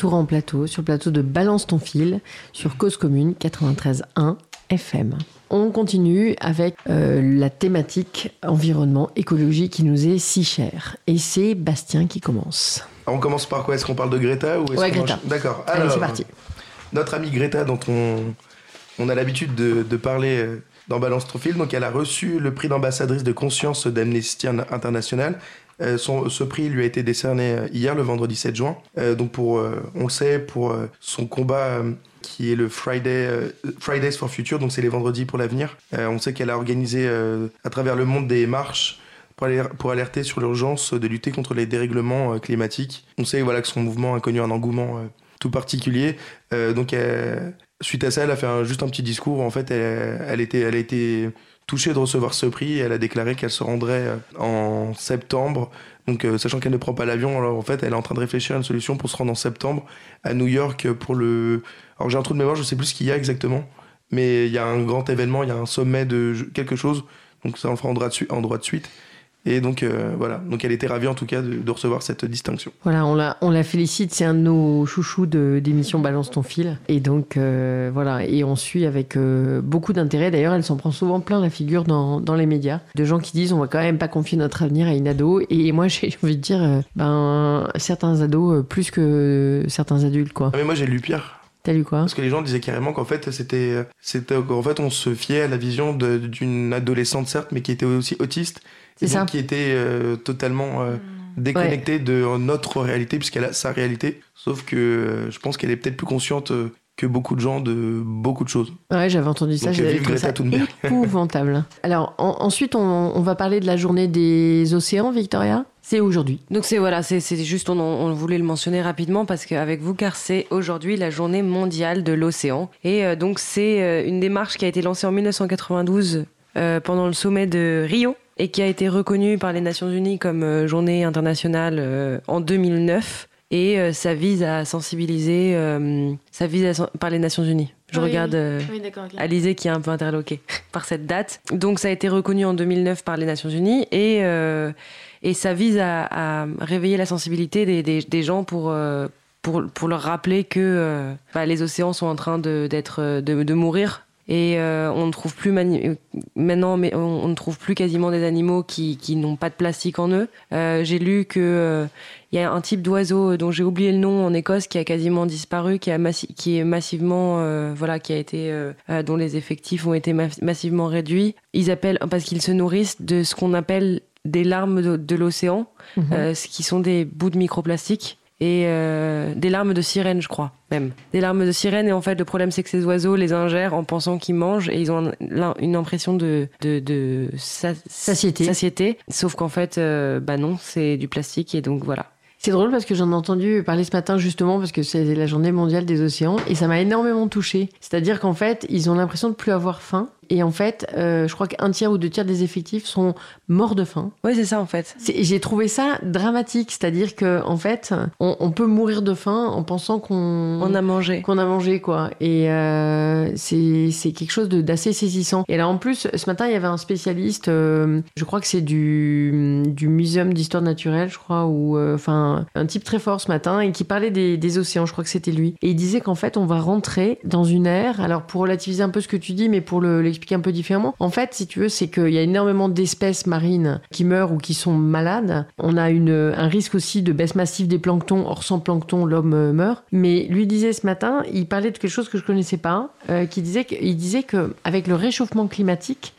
retour en plateau, sur le plateau de Balance ton fil, sur Cause Commune 93.1 FM. On continue avec euh, la thématique environnement, écologie qui nous est si chère. Et c'est Bastien qui commence. Alors, on commence par quoi? Est-ce qu'on parle de Greta ou est-ce Ouais, qu'on Greta. enchaîne D'accord. Allez, Alors, c'est parti. Notre amie Greta, dont on, on a l'habitude de, de parler euh, dans Balance ton fil, donc elle a reçu le prix d'ambassadrice de conscience d'Amnesty International. Euh, ce prix lui a été décerné euh, hier, le vendredi 7 juin. Euh, donc pour, on le sait, pour son combat qui est le Friday, Fridays for Future, donc c'est les vendredis pour l'avenir. On sait qu'elle a organisé à travers le monde des marches pour, pour alerter sur l'urgence de lutter contre les dérèglements climatiques. On sait voilà, que son mouvement a connu un engouement tout particulier. Donc, suite à ça, elle a fait juste un petit discours. En fait, elle, elle était, elle a été touchée de recevoir ce prix. Elle a déclaré qu'elle se rendrait euh, en septembre. Donc, euh, sachant qu'elle ne prend pas l'avion, alors en fait, elle est en train de réfléchir à une solution pour se rendre en septembre à New York pour le. Alors, j'ai un trou de mémoire, je sais plus ce qu'il y a exactement. Mais il y a un grand événement, il y a un sommet de quelque chose. Donc, ça, on le fera en droit de suite. Et donc, euh, voilà. Donc, elle était ravie en tout cas de, de recevoir cette distinction. Voilà, on la, on la félicite, c'est un de nos chouchous d'émission Balance ton fil. Et donc, euh, voilà, et on suit avec euh, beaucoup d'intérêt. D'ailleurs, elle s'en prend souvent plein la figure dans, dans les médias. De gens qui disent on va quand même pas confier notre avenir à une ado. Et moi, j'ai envie de dire, ben, certains ados plus que certains adultes, quoi. Ah, mais moi, j'ai lu pire. T'as lu quoi? Parce que les gens disaient carrément qu'en fait, c'était, c'était, en fait, on se fiait à la vision d'une adolescente, certes, mais qui était aussi autiste. C'est ça. qui était euh, totalement euh, déconnectée de notre réalité, puisqu'elle a sa réalité. Sauf que euh, je pense qu'elle est peut-être plus consciente euh, que beaucoup de gens de beaucoup de choses. Ouais, j'avais entendu ça, Donc, j'avais vive trouvé Greta ça Thunberg. épouvantable. Alors, en- ensuite, on, on va parler de la journée des océans, Victoria. C'est aujourd'hui. Donc c'est voilà, c'est juste on, voulait le mentionner rapidement parce qu'avec vous car c'est aujourd'hui la journée mondiale de l'océan et euh, donc c'est euh, une démarche qui a été lancée en 1992 euh, pendant le sommet de Rio et qui a été reconnue par les Nations Unies comme euh, journée internationale euh, en 2009 et euh, ça vise à sensibiliser, euh, ça vise à par les Nations Unies. Je Oui, regarde. euh, Oui. Alizé qui est un peu interloqué par cette date. Donc ça a été reconnu en 2009 par les Nations Unies et, euh, et ça vise à, à réveiller la sensibilité des, des, des gens pour, pour, pour leur rappeler que bah, les océans sont en train de, d'être, de, de mourir Et euh, on ne trouve plus euh, maintenant, mais on, on ne trouve plus quasiment des animaux qui, qui n'ont pas de plastique en eux. Euh, J'ai lu que il y a un type d'oiseau dont j'ai oublié le nom en Écosse qui a quasiment disparu, qui, a massi- qui est massivement, euh, voilà, qui a été, euh, dont les effectifs ont été ma- massivement réduits. Ils appellent parce qu'ils se nourrissent de ce qu'on appelle des larmes de, de l'océan, Mhm. euh, ce qui sont des bouts de microplastique et euh, des larmes de sirène, je crois, même. Des larmes de sirène, et en fait, le problème, c'est que ces oiseaux les ingèrent en pensant qu'ils mangent, et ils ont un- une impression de, de, de sa- Satiété. satiété. Sauf qu'en fait, euh, bah non, c'est du plastique, et donc voilà. C'est drôle parce que j'en ai entendu parler ce matin justement parce que c'est la journée mondiale des océans et ça m'a énormément touchée. C'est-à-dire qu'en fait, ils ont l'impression de plus avoir faim et en fait, euh, je crois qu'un tiers ou deux tiers des effectifs sont morts de faim. Ouais, c'est ça, en fait. J'ai trouvé ça dramatique, c'est-à-dire que en fait, on, on peut mourir de faim en pensant qu'on On a mangé. qu'on a mangé quoi et euh, c'est quelque chose d'assez saisissant et là en plus ce matin il y avait un spécialiste euh, je crois que c'est du du muséum d'histoire naturelle je crois ou euh, enfin un type très fort ce matin et qui parlait des, des océans je crois que c'était lui et il disait qu'en fait on va rentrer dans une ère alors pour relativiser un peu ce que tu dis mais pour le- un peu différemment. En fait si tu veux c'est qu'il y a énormément d'espèces marines qui meurent ou qui sont malades. On a une un risque aussi de baisse massive des planctons. Or sans plancton l'homme euh, meurt. Mais lui disait ce matin il parlait de quelque chose que je connaissais pas euh, qui disait que, il disait que avec le réchauffement climatique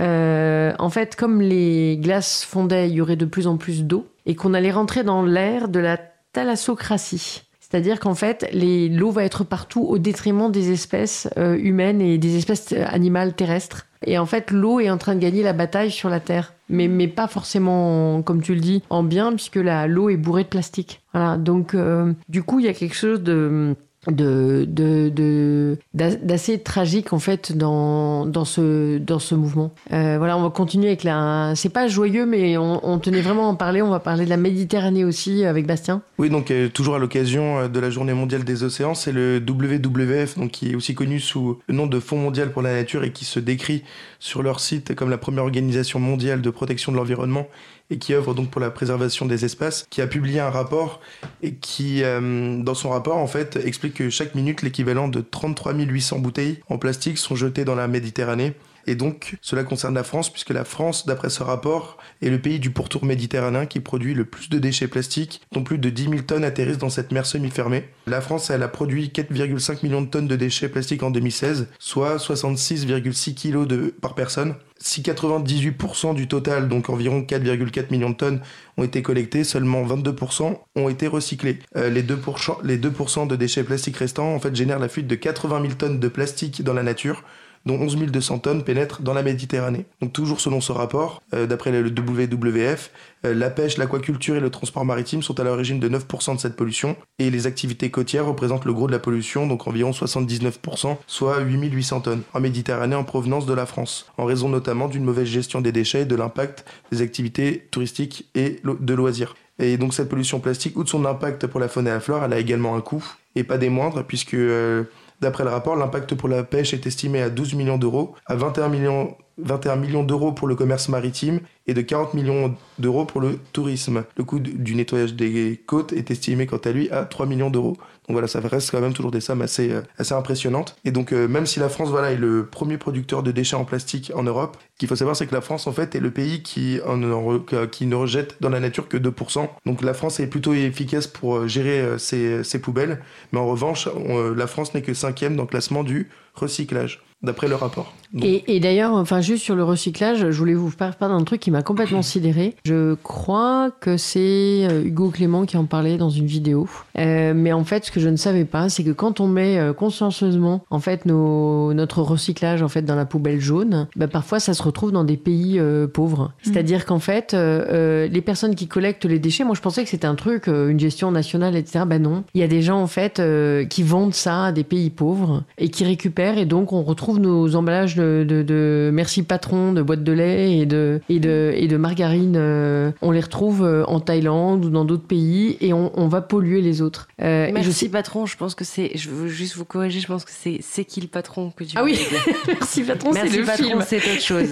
euh, en fait, comme les glaces fondaient, il y aurait de plus en plus d'eau et qu'on allait rentrer dans l'ère de la thalassocratie. C'est-à-dire qu'en fait, l'eau va être partout au détriment des espèces euh, humaines et des espèces euh, animales terrestres. Et en fait, l'eau est en train de gagner la bataille sur la Terre. Mais, mais pas forcément, comme tu le dis, en bien, puisque l'eau est bourrée de plastique. Voilà. Donc, euh, du coup, il y a quelque chose de de de- de- d'a- d'assez tragique en fait dans dans ce dans ce mouvement. Euh, voilà on va continuer avec la c'est pas joyeux mais on, on tenait vraiment à en parler. On va parler de la Méditerranée aussi avec Bastien. Oui, donc euh, toujours à l'occasion euh, de la Journée mondiale des océans, c'est le WWF, donc qui est aussi connu sous le nom de Fonds mondial pour la nature et qui se décrit sur leur site comme la première organisation mondiale de protection de l'environnement et qui œuvre donc pour la préservation des espaces, qui a publié un rapport et qui, euh, dans son rapport, en fait, explique que chaque minute, l'équivalent de 33 800 bouteilles en plastique sont jetées dans la Méditerranée. Et donc, cela concerne la France, puisque la France, d'après ce rapport, est le pays du pourtour méditerranéen qui produit le plus de déchets plastiques, dont plus de 10 000 tonnes atterrissent dans cette mer semi-fermée. La France, elle a produit 4,5 millions de tonnes de déchets plastiques en 2016, soit 66,6 kilos de, par personne. Si 98% du total, donc environ 4,4 millions de tonnes, ont été collectés, seulement 22% ont été recyclés. Euh, les 2%, les 2% de déchets plastiques restants, en fait, génèrent la fuite de 80 000 tonnes de plastique dans la nature, dont 11 200 tonnes pénètrent dans la Méditerranée. Donc toujours selon ce rapport, euh, d'après le WWF, euh, la pêche, l'aquaculture et le transport maritime sont à l'origine de 9% de cette pollution, et les activités côtières représentent le gros de la pollution, donc environ 79%, soit 8 800 tonnes, en Méditerranée en provenance de la France, en raison notamment d'une mauvaise gestion des déchets et de l'impact des activités touristiques et de loisirs. Et donc cette pollution plastique, outre son impact pour la faune et la flore, elle a également un coût, et pas des moindres, puisque euh, d'après le rapport, l'impact pour la pêche est estimé à 12 millions d'euros, à 21 millions, 21 millions d'euros pour le commerce maritime et de 40 millions d'euros pour le tourisme. Le coût du- du nettoyage des côtes est estimé quant à lui à 3 millions d'euros. Donc voilà, ça reste quand même toujours des sommes assez, euh, impressionnantes. Et donc euh, même si la France voilà, est le premier producteur de déchets en plastique en Europe, ce qu'il faut savoir c'est que la France en fait est le pays qui, ne rejette dans la nature que 2%. Donc la France est plutôt efficace pour euh, gérer ses, poubelles. Mais en revanche, la France n'est que cinquième dans le classement du recyclage, d'après le rapport. Donc, Et, et d'ailleurs, enfin, juste sur le recyclage, je voulais vous faire part d'un truc qui m'a complètement sidéré. Je crois que c'est euh, Hugo Clément qui en parlait dans une vidéo. Euh, mais en fait, ce que je ne savais pas, c'est que quand on met euh, consciencieusement, en fait, nos, notre recyclage, en fait, dans la poubelle jaune, bah, parfois, ça se retrouve dans des pays euh, pauvres. C'est-à-dire qu'en fait, euh, les personnes qui collectent les déchets, moi, je pensais que c'était un truc, une gestion nationale, etc. Ben non. Il y a des gens, en fait, euh, qui vendent ça à des pays pauvres et qui récupèrent. Et donc, on retrouve nos emballages de, de, de merci patron, de boîtes de lait et de, et de, et de margarine. euh, on les retrouve euh, en Thaïlande ou dans d'autres pays et on, on va polluer les autres. Euh, et je Merci sais- patron, je pense que c'est. Je veux juste vous corriger, je pense que c'est C'est qui le patron que tu Ah oui, merci patron, c'est Merci le patron, film. c'est autre chose.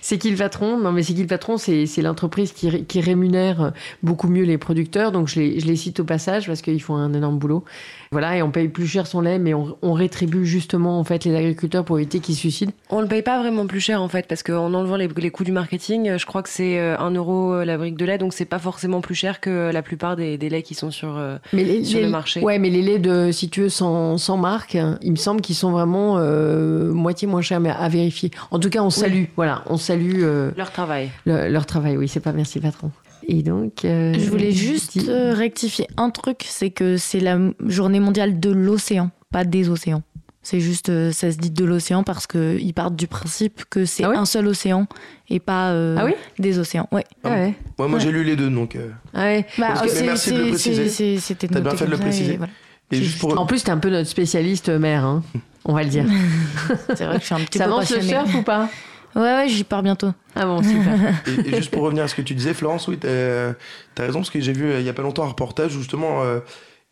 C'est qui le patron Non, mais c'est qui le patron C'est c'est l'entreprise qui, ré- qui rémunère beaucoup mieux les producteurs. Donc je les, je les cite au passage parce qu'ils font un énorme boulot. Voilà, et on paye plus cher son lait, mais on, on rétribue justement en fait les agriculteurs pour éviter qu'ils se suicident On le paye pas vraiment plus cher en fait, parce qu'en enlevant les, les coûts du marketing, euh, je crois que c'est euh, 1 euro euh, la brique de lait, donc c'est pas forcément plus cher que la plupart des, des laits qui sont sur, euh, mais les, sur les- le marché. Ouais, mais les laits de, si tu veux, sans, sans marque, il me semble qu'ils sont vraiment euh, moitié moins chers, mais à vérifier. En tout cas, on salue, voilà, on salue euh, Leur travail. le- leur travail. Oui, c'est pas merci patron. Et donc, euh, Je voulais juste dis- euh, rectifier un truc, c'est que c'est la journée mondiale de l'océan, pas des océans. C'est juste, euh, ça se dit de l'océan parce qu'ils partent du principe que c'est Ah un seul océan et pas euh, Ah oui des océans. Ouais. Ah ouais. Ouais, moi Ouais. j'ai lu les deux, donc. euh, Ah ouais. Bah, que- merci de le préciser. C'était T'as bien fait de le ça et préciser. voilà. Et C'est juste pour. En plus, t'es un peu notre spécialiste mère, hein, on va le dire. C'est vrai que je suis un petit Ça peu avance le surf ou pas? Ouais, ouais, j'y pars bientôt. Ah bon, super. Et, et juste pour revenir à ce que tu disais, Florence, oui, t'as as raison, parce que j'ai vu euh, il y a pas longtemps un reportage où justement euh,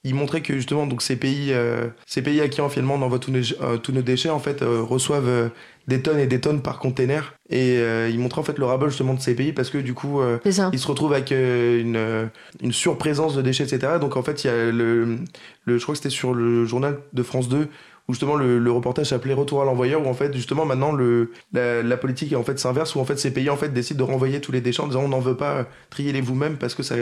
il montrait que justement donc ces pays, euh, ces pays à qui en finalement on envoie tous nos, euh, tous nos déchets en fait euh, reçoivent euh, des tonnes et des tonnes par container. Et euh, il montrait en fait le rabat justement de ces pays parce que du coup euh, ils se retrouvent avec euh, une, une surprésence de déchets, etc. Donc en fait, il y a le, le je crois que c'était sur le journal de France 2 où justement le, le reportage s'appelait Retour à l'envoyeur où en fait justement maintenant le, la, la politique en fait s'inverse où en fait ces pays en fait décident de renvoyer tous les déchets en disant on n'en veut pas, triez-les vous-même parce que ça,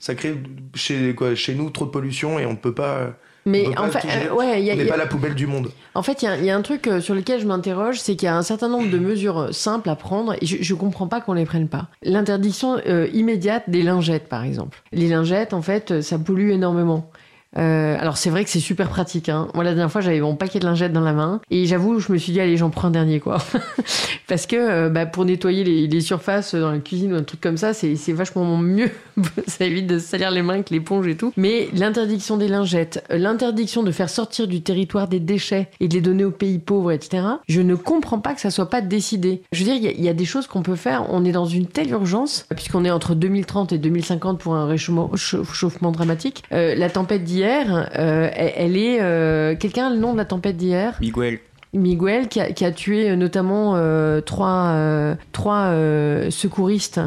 ça crée chez, quoi, chez nous trop de pollution et on ne peut pas, Mais en fait, euh, ouais, il y a, on n'est pas la poubelle du monde. En fait, il y a- il y, a un truc euh, sur lequel je m'interroge, c'est qu'il y a un certain nombre de mesures simples à prendre et je, je comprends pas qu'on les prenne pas. L'interdiction euh, immédiate des lingettes, par exemple. Les lingettes, en fait, ça pollue énormément. Euh, alors c'est vrai que c'est super pratique. Hein. Moi la dernière fois j'avais mon paquet de lingettes dans la main et j'avoue je me suis dit allez j'en prends un dernier quoi. Parce que euh, bah, pour nettoyer les, surfaces dans la cuisine ou un truc comme ça c'est vachement mieux. ça évite de salir les mains avec l'éponge et tout. Mais l'interdiction des lingettes, euh, l'interdiction de faire sortir du territoire des déchets et de les donner aux pays pauvres etc. Je ne comprends pas que ça soit pas décidé. Je veux dire il y a- des choses qu'on peut faire. On est dans une telle urgence puisqu'on est entre 2030 et 2050 pour un réchauffement chau- chauffement dramatique. La tempête d'hier, euh, elle, elle est. euh, Quelqu'un a le nom de la tempête d'hier? Miguel. Miguel, qui a, qui a tué euh, notamment euh, trois, euh, trois euh, secouristes.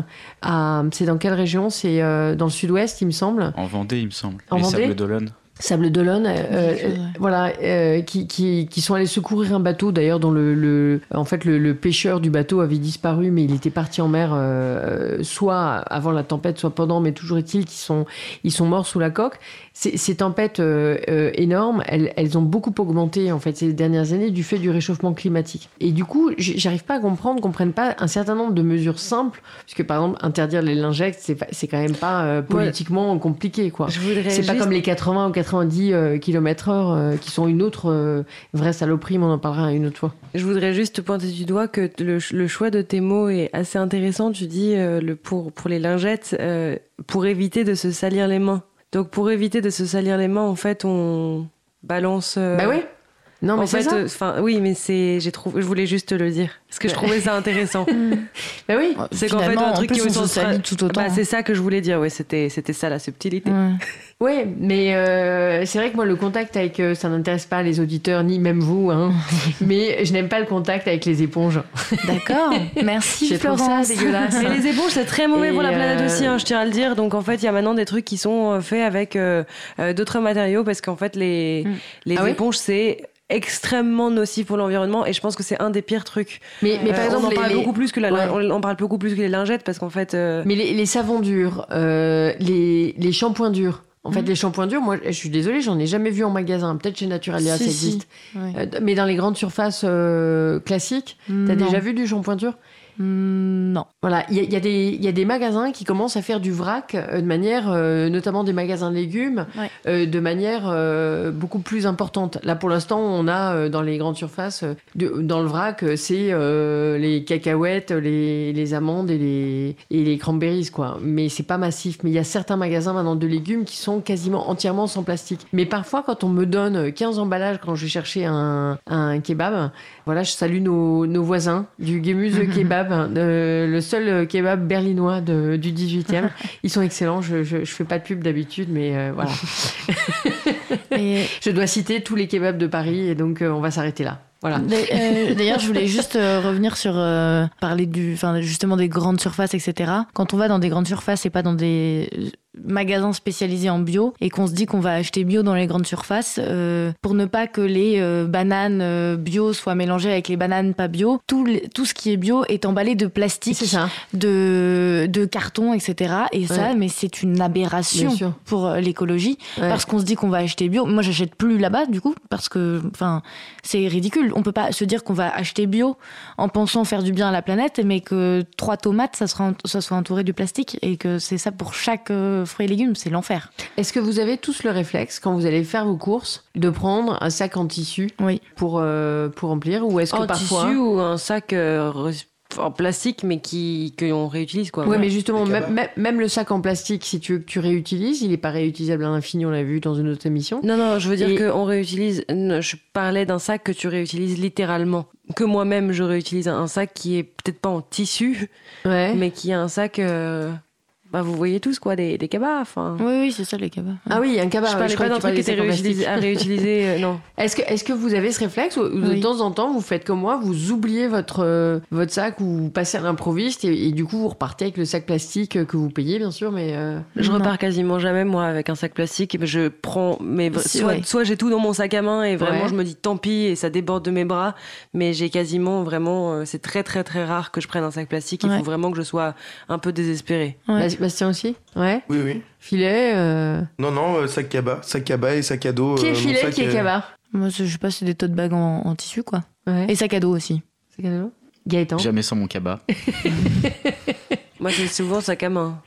à- C'est dans quelle région? C'est euh, dans le sud-ouest, il me semble. En Vendée, il me semble. En Les Vendée? Sables d'Olonne. Sable d'Olonne, euh, ouais. voilà, euh, qui, qui, qui sont allés secourir un bateau d'ailleurs dont le, le en fait le, le pêcheur du bateau avait disparu, mais il était parti en mer euh, soit avant la tempête, soit pendant, mais toujours est-il qu'ils sont ils sont morts sous la coque. Ces, ces tempêtes euh, euh, énormes, elles, elles ont beaucoup augmenté en fait ces dernières années du fait du réchauffement climatique. Et du coup, j'arrive pas à comprendre qu'on prenne pas un certain nombre de mesures simples, puisque par exemple interdire les lingettes, c'est c'est quand même pas euh, politiquement compliqué quoi. C'est pas juste- comme les 80 ou 90 euh, km/h euh, qui sont une autre euh, vraie saloperie, mais on en parlera une autre fois. Je voudrais juste te pointer du doigt que le, le choix de tes mots est assez intéressant. Tu dis euh, le pour, pour les lingettes, euh, pour éviter de se salir les mains. Donc pour éviter de se salir les mains, en fait, on balance. euh, Bah oui. Non, mais en c'est fait, ça. euh, enfin, oui, mais c'est, j'ai trouvé, je voulais juste te le dire parce que je trouvais ça intéressant. Bah oui. c'est qu'en fait, un en truc plus, qui on me se salit tout autant. Bah, c'est ça que je voulais dire. Ouais, c'était, c'était ça la subtilité. Ouais. Ouais, mais euh, c'est vrai que moi, le contact avec. euh, ça n'intéresse pas les auditeurs, ni même vous, hein. mais je n'aime pas le contact avec les éponges. D'accord. Merci trouve ça Florence. dégueulasse. Mais les éponges, c'est très mauvais Et, pour la planète euh, aussi, hein, je tiens à le dire. Donc en fait, il y a maintenant des trucs qui sont euh, faits avec euh, d'autres matériaux parce qu'en fait, les, Mm. les Ah oui éponges, c'est extrêmement nocif pour l'environnement et je pense que c'est un des pires trucs. Mais, mais Euh, par exemple, on en parle les- beaucoup plus que la, Ouais. on parle beaucoup plus que les lingettes parce qu'en fait, euh, Mais les, les savons durs, euh, les, les shampoings durs. En fait, Mhm. les shampoings durs, moi, je suis désolée, j'en ai jamais vu en magasin. Peut-être chez Naturalia, Si, ça si. existe. Ouais. Euh, mais dans les grandes surfaces euh, classiques, t'as déjà vu du shampoing dur? Non. Voilà, il y a, y des- il y a des magasins qui commencent à faire du vrac euh, de manière, euh, notamment des magasins de légumes, Ouais. euh, de manière beaucoup plus importante. Là, pour l'instant, on a dans les grandes surfaces, de- dans le vrac, c'est les cacahuètes, les, les amandes et les, et les cranberries, quoi. Mais c'est pas massif. Mais il y a certains magasins maintenant de légumes qui sont quasiment entièrement sans plastique. Mais parfois, quand on me donne 15 emballages quand je vais chercher un, un kebab, voilà, je salue nos, nos voisins du Gemüse Kebab, de- le seul kebab berlinois de- du 18e. Ils sont excellents. Je, je, je fais pas de pub d'habitude, mais euh, voilà. Et Je dois citer tous les kebabs de Paris et donc euh, on va s'arrêter là. Voilà. D'a- euh, D'ailleurs, je voulais juste euh, revenir sur euh, parler du, enfin justement des grandes surfaces, etc. Quand on va dans des grandes surfaces et pas dans des magasins spécialisés en bio et qu'on se dit qu'on va acheter bio dans les grandes surfaces euh, pour ne pas que les euh, bananes euh, bio soient mélangées avec les bananes pas bio. Tout, tout ce qui est bio est emballé de plastique, de, de carton, etc. Et ça, mais c'est une aberration pour l'écologie Ouais. parce qu'on se dit qu'on va acheter bio. Moi, j'achète plus là-bas du coup parce que, enfin, c'est ridicule. On peut pas se dire qu'on va acheter bio en pensant faire du bien à la planète, mais que trois tomates, ça, sera, ça soit entouré de plastique et que c'est ça pour chaque euh, fruit et légumes, c'est l'enfer. Est-ce que vous avez tous le réflexe, quand vous allez faire vos courses, de prendre un sac en tissu Oui. pour, euh, pour remplir Ou est-ce que En parfois. tissu ou un sac euh, en plastique, mais qui qu'on réutilise quoi. Ouais, mais justement, même, même- le sac en plastique, si tu veux que tu réutilises, il n'est pas réutilisable à l'infini, on l'a vu dans une autre émission. Non, non, je veux dire Et- qu'on réutilise. Je parlais d'un sac que tu réutilises littéralement. Que moi-même, je réutilise un sac qui est peut-être pas en tissu, Ouais. mais qui est un sac. euh, Bah, vous voyez tous quoi, des, des cabas. Enfin. Oui, oui, c'est ça les cabas. Ah oui, un cabas. je parlais crois pas que d'un truc qui était réutilisé, plastique. à réutiliser. euh, non. Est-ce que, est que vous avez ce réflexe ou de Oui. temps en temps vous faites comme moi, vous oubliez votre, euh, votre sac ou vous passez à l'improviste et, et du coup vous repartez avec le sac plastique euh, que vous payez bien sûr, mais euh, Je Non. repars quasiment jamais moi avec un sac plastique. Je prends, Si, soit, ouais. soit j'ai tout dans mon sac à main et vraiment Ouais. je me dis tant pis et ça déborde de mes bras. Mais j'ai quasiment vraiment, c'est très très très rare que je prenne un sac plastique. Il Ouais. faut vraiment que je sois un peu désespérée. Bastien aussi Ouais. Oui, oui. Filet. euh, Non, non, euh, sac cabas. Sac cabas et sac à dos. Qui euh, est mon filet, sac, qui est euh, cabas Moi, je sais pas, c'est des tote bags en, en tissu quoi. Ouais. Et sac à dos aussi. C'est cadeau Gaëtan. Jamais sans mon cabas. Moi c'est souvent sac à main.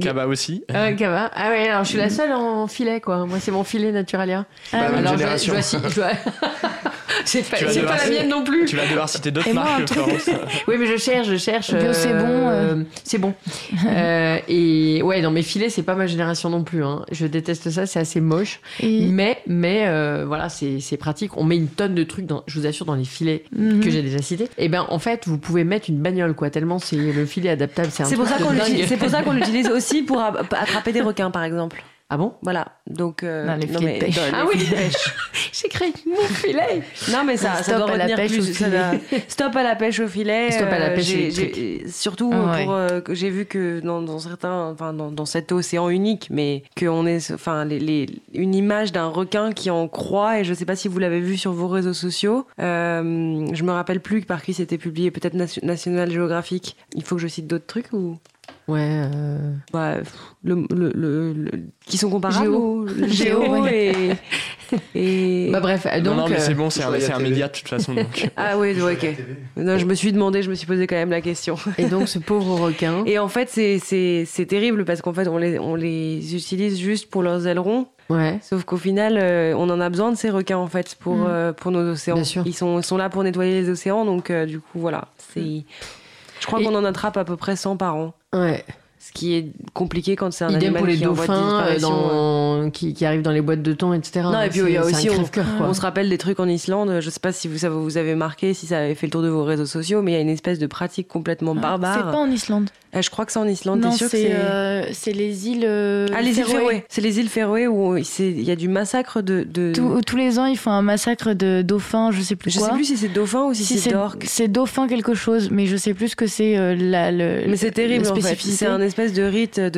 Cabas aussi. Ah cabas. Ah ouais, alors je suis la seule en filet quoi. Moi c'est mon filet Naturalia. Même alors je je c'est pas, c'est la mienne non plus. Tu vas devoir citer d'autres marques, Florence. Oui, mais je cherche, je cherche. C'est bon, euh. C'est bon. Euh, et ouais, non, mes filets, c'est pas ma génération non plus. hein. Je déteste ça, c'est assez moche. Et... Mais, mais euh, voilà, c'est pratique. On met une tonne de trucs, dans, je vous assure, dans les filets Mhm. que j'ai déjà cités. Et ben, en fait, vous pouvez mettre une bagnole, quoi. Tellement c'est le filet adaptable. C'est un C'est pour, ça qu'on l'utilise- l'utilise aussi pour attraper des requins par exemple. Ah bon? Voilà. Donc. euh, Non, les non, filets mais- de pêche. les Ah oui. filets de pêche. J'ai créé mon filet. Non mais ça, ça Stop doit à la retenir pêche plus. ça doit- Stop à la pêche au filet. Stop à la euh, pêche Surtout Ah euh, ouais. pour euh, que j'ai vu que dans, dans certains, enfin dans, dans cet océan unique, mais qu'on est, enfin les, les- une image d'un requin qui en croît et je sais pas si vous l'avez vu sur vos réseaux sociaux. Euh, je me rappelle plus par qui c'était publié, peut-être Nation- National Geographic. Il faut que je cite d'autres trucs ou? Ouais. euh, bah, pff, le, le, le- le- qui sont comparables Géo. Géo, et, et... Bah bref, donc. non, non, mais euh, c'est bon, c'est un, média de toute façon. Donc. Ah oui, ok. Non, je me suis demandé, je me suis posé quand même la question. Et donc, ce pauvre requin. Et en fait, c'est- c'est c'est terrible parce qu'en fait, on les, on les utilise juste pour leurs ailerons. Ouais. Sauf qu'au final, euh, on en a besoin de ces requins en fait pour, Mm. euh, pour nos océans. Bien sûr. Ils sont, ils sont là pour nettoyer les océans, donc euh, du coup, voilà. C'est. Je crois Et- qu'on en attrape à peu près 100 par an. Ouais. Ce qui est compliqué quand c'est un Idem animal pour les qui dauphins euh, ouais. dans... qui, qui arrivent dans les boîtes de thon, etc. Non, et puis il y a C'est- c'est aussi, on, se rappelle des trucs en Islande, je sais pas si vous, ça vous avez marqué, si ça avait fait le tour de vos réseaux sociaux, mais il y a une espèce de pratique complètement C'est barbare. pas en Islande. Euh, je crois que c'est en Islande, t'es sûr c'est c'est... euh, c'est les îles. euh, Ah, les îles Féroé. Féroé. C'est les îles Féroé où c'est- il y a du massacre de. de... Tous- tous les ans, ils font un massacre de dauphins, je sais plus Je quoi. sais plus si c'est dauphin ou si, Si c'est c'est d'orque. c'est dauphin quelque chose, mais je sais plus ce que c'est euh, la, le. Mais c'est terrible en fait. C'est un espèce de rite de,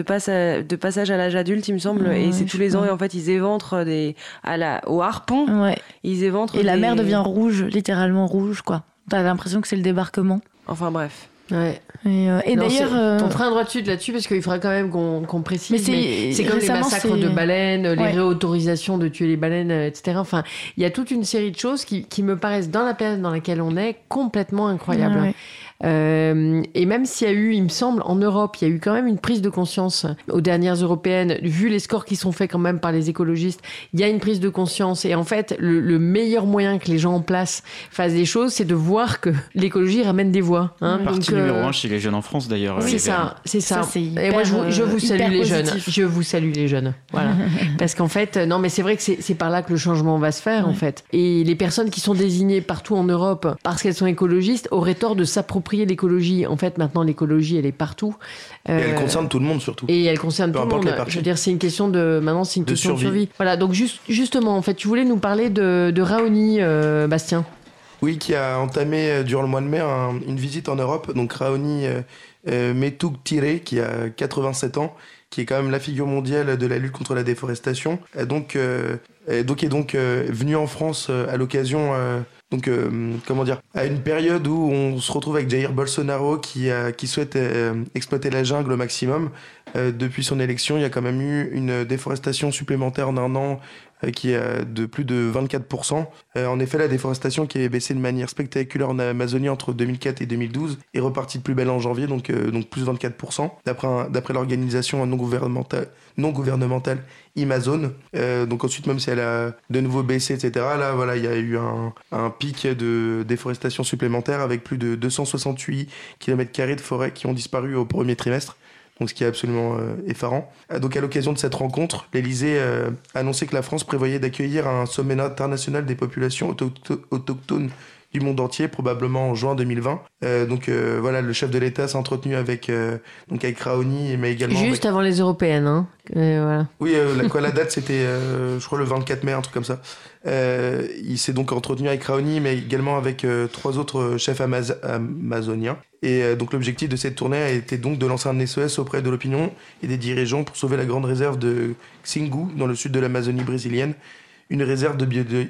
de passage à l'âge adulte, il me semble. Ouais, et c'est tous les ans. Et en fait, ils éventrent des. À la... Au harpon, Ouais. ils éventrent. Et la mer devient rouge, littéralement rouge, quoi. T'as l'impression que c'est le débarquement. Enfin bref. Ouais. Et, euh, et d'ailleurs. euh, On fera un droit dessus là-dessus parce qu'il faudra quand même qu'on qu'on précise. Mais c'est- c'est comme les massacres de baleines, les Ouais. réautorisations de tuer les baleines, euh, etc. Enfin, il y a toute une série de choses qui, qui me paraissent, dans la période dans laquelle on est, complètement incroyables. ouais. Euh, et même s'il y a eu, il me semble, en Europe, il y a eu quand même une prise de conscience aux dernières européennes, vu les scores qui sont faits quand même par les écologistes, il y a une prise de conscience. Et en fait, le, le meilleur moyen que les gens en place fassent des choses, c'est de voir que l'écologie ramène des voix. Hein. Euh, numéro un chez les jeunes en France d'ailleurs. c'est les ça, c'est ça. Ça, c'est et moi, je vous, je vous euh, salue les jeunes. Je vous salue les jeunes. Voilà. Parce qu'en fait, euh, non, mais c'est vrai que c'est c'est par là que le changement va se faire, en fait. Et les personnes qui sont désignées partout en Europe parce qu'elles sont écologistes auraient tort de s'approprier l'écologie. En fait, maintenant, l'écologie, elle est partout. Et elle Euh, concerne tout le monde surtout. et elle concerne Peu tout le monde. Je veux dire, c'est une question de. Maintenant, c'est une De question de survie. Voilà, donc juste, justement, en fait, tu voulais nous parler de, de Raoni, euh, Bastien. Oui, qui a entamé euh, durant le mois de mai un- une visite en Europe. Donc Raoni euh, Tiré, qui a 87 ans, qui est quand même la figure mondiale de la lutte contre la déforestation, a donc, euh, est donc, est donc euh, venu en France à l'occasion, donc euh, comment dire, à une période où on se retrouve avec Jair Bolsonaro qui, a- qui souhaite euh, exploiter la jungle au maximum. Euh, depuis son élection, il y a quand même eu une déforestation supplémentaire en un an qui est de plus de 24%. Euh, en effet, la déforestation qui est baissée de manière spectaculaire en Amazonie entre 2004 et 2012 est repartie de plus belle en janvier, donc, euh, donc plus 24%, d'après l'organisation non gouvernementale, non gouvernementale. Euh, donc ensuite, même si elle a de nouveau baissé, etc., là, voilà, il y a eu un, un pic de déforestation supplémentaire avec plus de 268 km de forêt qui ont disparu au premier trimestre. Donc, ce qui est absolument euh, effarant. Euh, Donc, à l'occasion de cette rencontre, l'Elysée euh, a annoncé que la France prévoyait d'accueillir un sommet international des populations autochto- autochtones du monde entier, probablement en juin 2020. Euh, donc, euh, voilà, le chef de l'État s'est entretenu avec, euh, donc avec Raoni, mais également. Juste avec- avant les européennes. Hein. Voilà. oui, euh, la, quoi, la date, c'était, euh, je crois, le 24 mai, un truc comme ça. Euh, il s'est donc entretenu avec Raoni, mais également avec euh, trois autres chefs amaz- amazoniens. Et euh, donc, l'objectif de cette tournée a été donc de lancer un SOS auprès de l'opinion et des dirigeants pour sauver la grande réserve de Xingu, dans le sud de l'Amazonie brésilienne. Une réserve, de biodiver-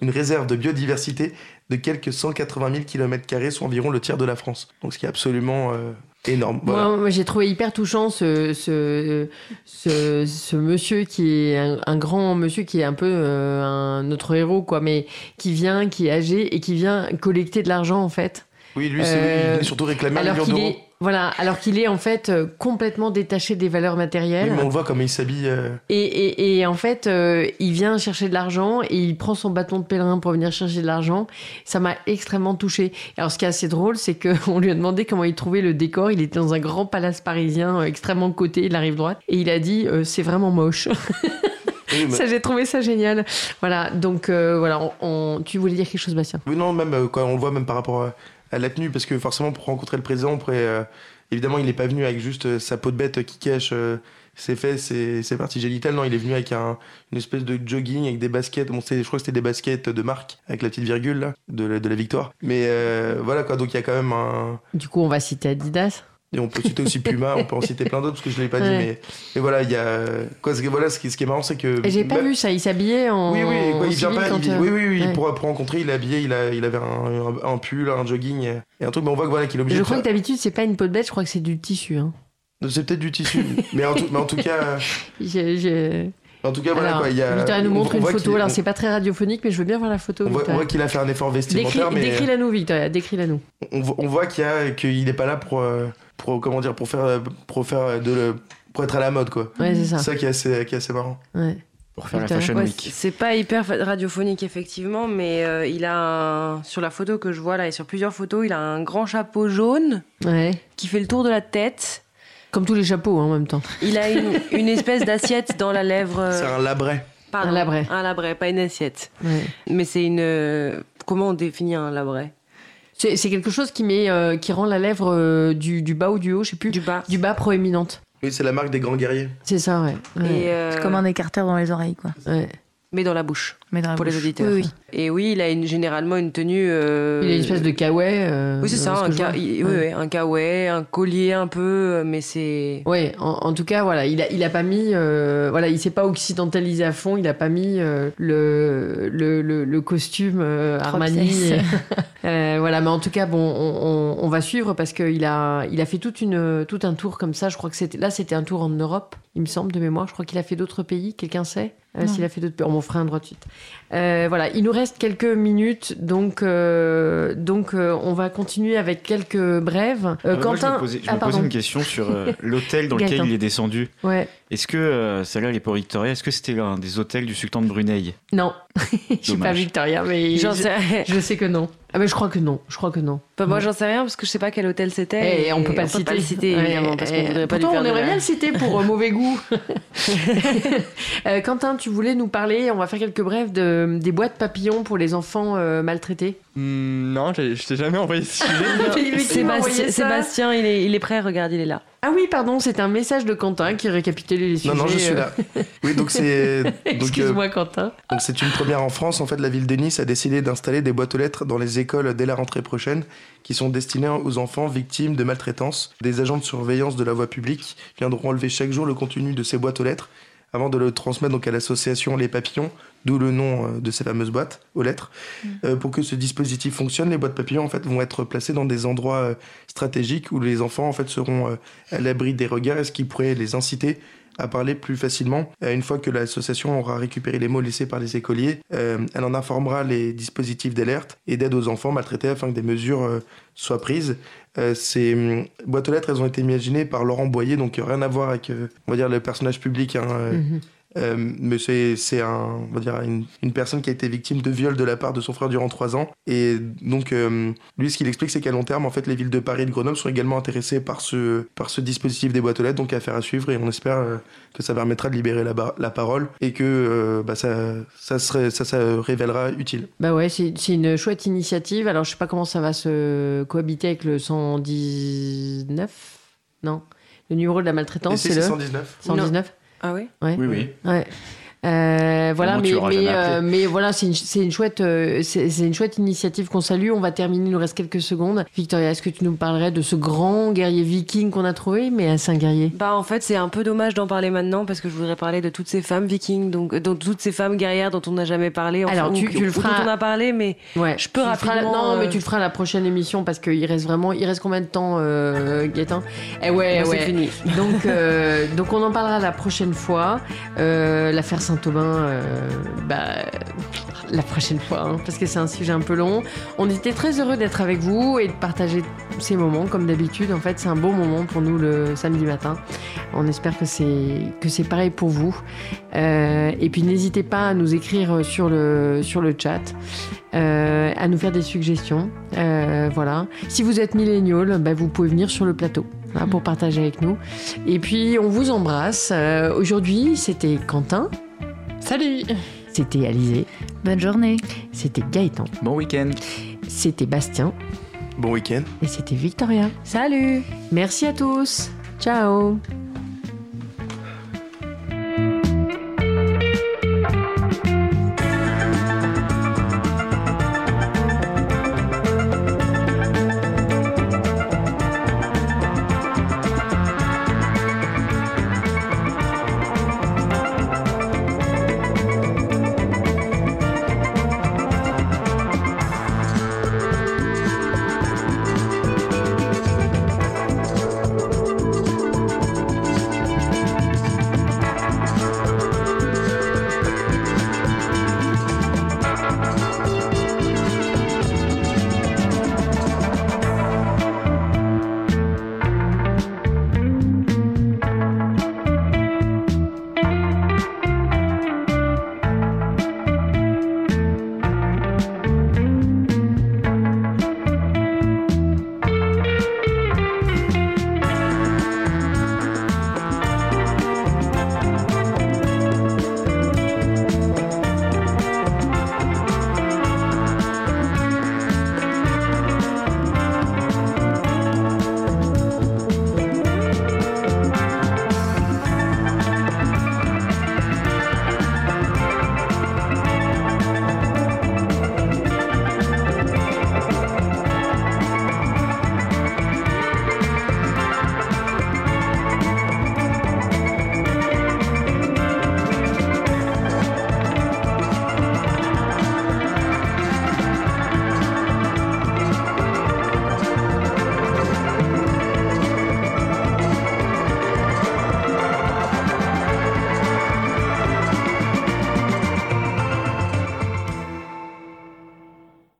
une réserve de biodiversité de quelques 180 000 km, soit environ le tiers de la France. Donc, ce qui est absolument euh, énorme. Voilà. Moi, moi, j'ai trouvé hyper touchant ce, ce, ce, ce monsieur qui est un, un grand monsieur qui est un peu euh, un, notre héros, quoi, mais qui vient, qui est âgé et qui vient collecter de l'argent, en fait. Oui, lui, c'est, Euh, il est surtout réclamé un million d'euros. Voilà, alors qu'il est en fait euh, complètement détaché des valeurs Oui, matérielles. mais on le voit comme il s'habille. euh, Et, et, et en fait, euh, il vient chercher de l'argent et il prend son bâton de pèlerin pour venir chercher de l'argent. Ça m'a extrêmement touchée. Alors, ce qui est assez drôle, c'est qu'on lui a demandé comment il trouvait le décor. Il était dans un grand palace parisien extrêmement coté, de la rive droite. Et il a dit C'est vraiment moche. Oui, ça, j'ai trouvé ça génial. Voilà, donc euh, voilà, on, on- tu voulais dire quelque chose, Bastien? Oui, non, même euh, quand on le voit, même par rapport à, à la tenue, parce que forcément, pour rencontrer le président, après, euh, évidemment, il n'est pas venu avec juste euh, sa peau de bête qui cache euh, ses fesses et ses parties génitales. Non, il est venu avec un, une espèce de jogging avec des baskets. Bon, je crois que c'était des baskets de marque, avec la petite virgule de, la, de la victoire. Mais voilà, quoi, donc il y a quand même un. Du coup, on va citer Adidas. Et on peut citer aussi Puma, on peut en citer plein d'autres, parce que je ne l'ai pas dit, mais, voilà, il y a. Quoi, ce qui- voilà, ce qui, ce qui est marrant, c'est que. Et j'ai pas Bah, vu ça. Il s'habillait en. Oui, oui, quoi, il vient pas. il- euh, oui, oui, oui, ouais. pour, pour rencontrer, il est habillé, il, a, il avait un, pull, un jogging et, un truc, mais on voit que voilà, qu'il est obligé Je crois que d'habitude, c'est pas une peau de bête, je crois que c'est du tissu. Hein. C'est peut-être du tissu, mais en tout, mais en tout cas, j'ai- en tout cas, voilà Alors, quoi. Il y a, Victoria nous on- montre on une photo. Alors, c'est pas très radiophonique, mais je veux bien voir la photo. on voit, qu'il a fait un effort vestimentaire, mais décris-la nous, Victoria. Décris-la nous. on, voit- qu'il y a qu'il est pas là pour, euh, pour comment dire, pour faire, pour faire de le, pour être à la mode quoi. Ouais, c'est C'est ça. ça qui est assez, qui est assez marrant. Ouais. Pour faire la. Fashion Ouais, Week. c'est pas hyper radiophonique effectivement, mais euh, il a un- sur la photo que je vois là et sur plusieurs photos, il a un grand chapeau jaune ouais. qui fait le tour de la tête. Comme tous les chapeaux hein, en même temps. Il a une, une espèce d'assiette dans la lèvre. euh, C'est un labret. pardon, un labret. Un labret, pas une assiette. Ouais. Mais c'est une. euh, Comment on définit un labret? C'est c'est quelque chose qui, met, euh, qui rend la lèvre euh, du, du bas ou du haut, je sais plus. Du bas. Du bas proéminente. Oui, c'est la marque des grands guerriers. C'est ça, ouais. ouais. Et, euh, C'est comme un écarteur dans les oreilles, quoi. ouais. Mais dans la bouche, Mais dans la pour les auditeurs. Oui, oui. Et oui, il a une, généralement une tenue. euh, Il a une espèce de kawaii. euh, Oui, c'est ça, ce un, il- oui, Ouais. oui, un kawaii, un collier un peu, euh, mais c'est. Ouais, en, en tout cas, voilà, il a, il a pas mis, euh, voilà, il s'est pas occidentalisé à fond, il a pas mis euh, le, le, le, le costume euh, Armani. Euh, voilà, mais en tout cas, bon, on, on- on va suivre parce qu'il a, il a fait toute une, tout un tour comme ça. Je crois que c'était, là, c'était un tour en Europe, il me semble de mémoire. Je crois qu'il a fait d'autres pays. Quelqu'un sait Euh, s'il a fait d'autres pays On m'en fera un droit de suite. Euh, voilà, il nous reste quelques minutes, donc, euh, donc, euh, on va continuer avec quelques brèves. Euh, Euh, moi, Quentin, je me posais, je ah me posais pardon, une question sur euh, l'hôtel dans lequel il est descendu. ouais, Est-ce que, euh, celle-là, elle est pour Victoria, est-ce que c'était l'un des hôtels du sultan de Brunei? Non, je suis pas. Victoria, mais je sais que non. Ah mais je crois que non, je crois que non. Bah, moi, j'en sais rien parce que je sais pas quel hôtel c'était. Et on peut pas le citer. citer, Ouais, évidemment, parce qu'on et- voudrait pas lui Pourtant, faire on aimerait bien le citer pour euh, mauvais goût. Euh, Quentin, tu voulais nous parler, on va faire quelques brèves de, des boîtes papillons pour les enfants euh, maltraités. Hmm, non, je t'ai jamais envoyé ce sujet. Sébastien, il est, il est prêt, regarde, il est là. Ah oui, pardon, c'est un message de Quentin qui récapitule les sujets. Non, non, je suis euh, là. Oui, donc c'est. donc, euh, Excuse-moi, Quentin. Donc c'est une première en France. En fait, la ville de Nice a décidé d'installer des boîtes aux lettres dans les écoles dès la rentrée prochaine, qui sont destinées aux enfants victimes de maltraitance. Des agents de surveillance de la voie publique viendront enlever chaque jour le contenu de ces boîtes aux lettres avant de le transmettre donc à l'association Les Papillons, d'où le nom euh, de ces fameuses boîtes aux lettres. Euh, pour que ce dispositif fonctionne, les boîtes papillons en fait vont être placées dans des endroits euh, stratégiques où les enfants en fait seront euh, à l'abri des regards et ce qui pourrait les inciter à parler plus facilement. Une fois que l'association aura récupéré les mots laissés par les écoliers, elle en informera les dispositifs d'alerte et d'aide aux enfants maltraités afin que des mesures soient prises. Euh, ces hum, boîtes aux lettres, elles ont été imaginées par Laurent Boyer, donc euh, rien à voir avec, euh, on va dire, le personnage public. hein, Mhm. Euh, mais c'est c'est un, on va dire une, une personne qui a été victime de viol de la part de son frère durant trois ans. Et donc, euh, lui, ce qu'il explique, c'est qu'à long terme, en fait, les villes de Paris et de Grenoble sont également intéressées par ce, par ce dispositif des boîtes aux lettres, donc affaire à suivre. Et on espère euh, que ça permettra de libérer la, parole et que euh, bah, ça, ça, serait, ça, ça révélera utile. Bah ouais, c'est une chouette initiative. Alors, je sais pas comment ça va se cohabiter avec le 119. Non. Le numéro de la maltraitance, c'est le 119. 119. Ah oui Ouais. Oui, oui. Ouais. Euh, voilà, mais, mais, euh, mais voilà, c'est une, c'est une chouette, euh, c'est une chouette initiative qu'on salue. On va terminer, il nous reste quelques secondes. Victoria, est-ce que tu nous parlerais de ce grand guerrier viking qu'on a trouvé, mais c'est un guerrier? Bah en fait c'est un peu dommage d'en parler maintenant parce que je voudrais parler de toutes ces femmes vikings, donc, euh, donc toutes ces femmes guerrières dont on n'a jamais parlé. enfin, Alors, tu- ou- tu le ou feras- dont on a parlé, mais Ouais. Je peux Tu le feras la- rapidement, Non, mais euh, tu le feras à la prochaine émission parce qu'il reste vraiment, il reste combien de temps, euh, Gaëtan? Eh ouais, bah, ouais. fini. Donc, euh, donc on en parlera la prochaine fois. Euh, L'affaire Saint-Aubin, euh, bah, la prochaine fois, hein, parce que c'est un sujet un peu long. On était très heureux d'être avec vous et de partager ces moments, comme d'habitude. En fait, c'est un beau moment pour nous le samedi matin. On espère que c'est que c'est pareil pour vous. Euh, et puis n'hésitez pas à nous écrire sur le sur le chat, euh, à nous faire des suggestions. Voilà. Si vous êtes millénial, bah, vous pouvez venir sur le plateau hein, pour partager avec nous. Et puis on vous embrasse. Aujourd'hui, c'était Quentin, Salut c'était Alizé, Bonne journée. c'était Gaëtan, Bon week-end. c'était Bastien Bon week-end. et c'était Victoria. Salut Merci à tous. Ciao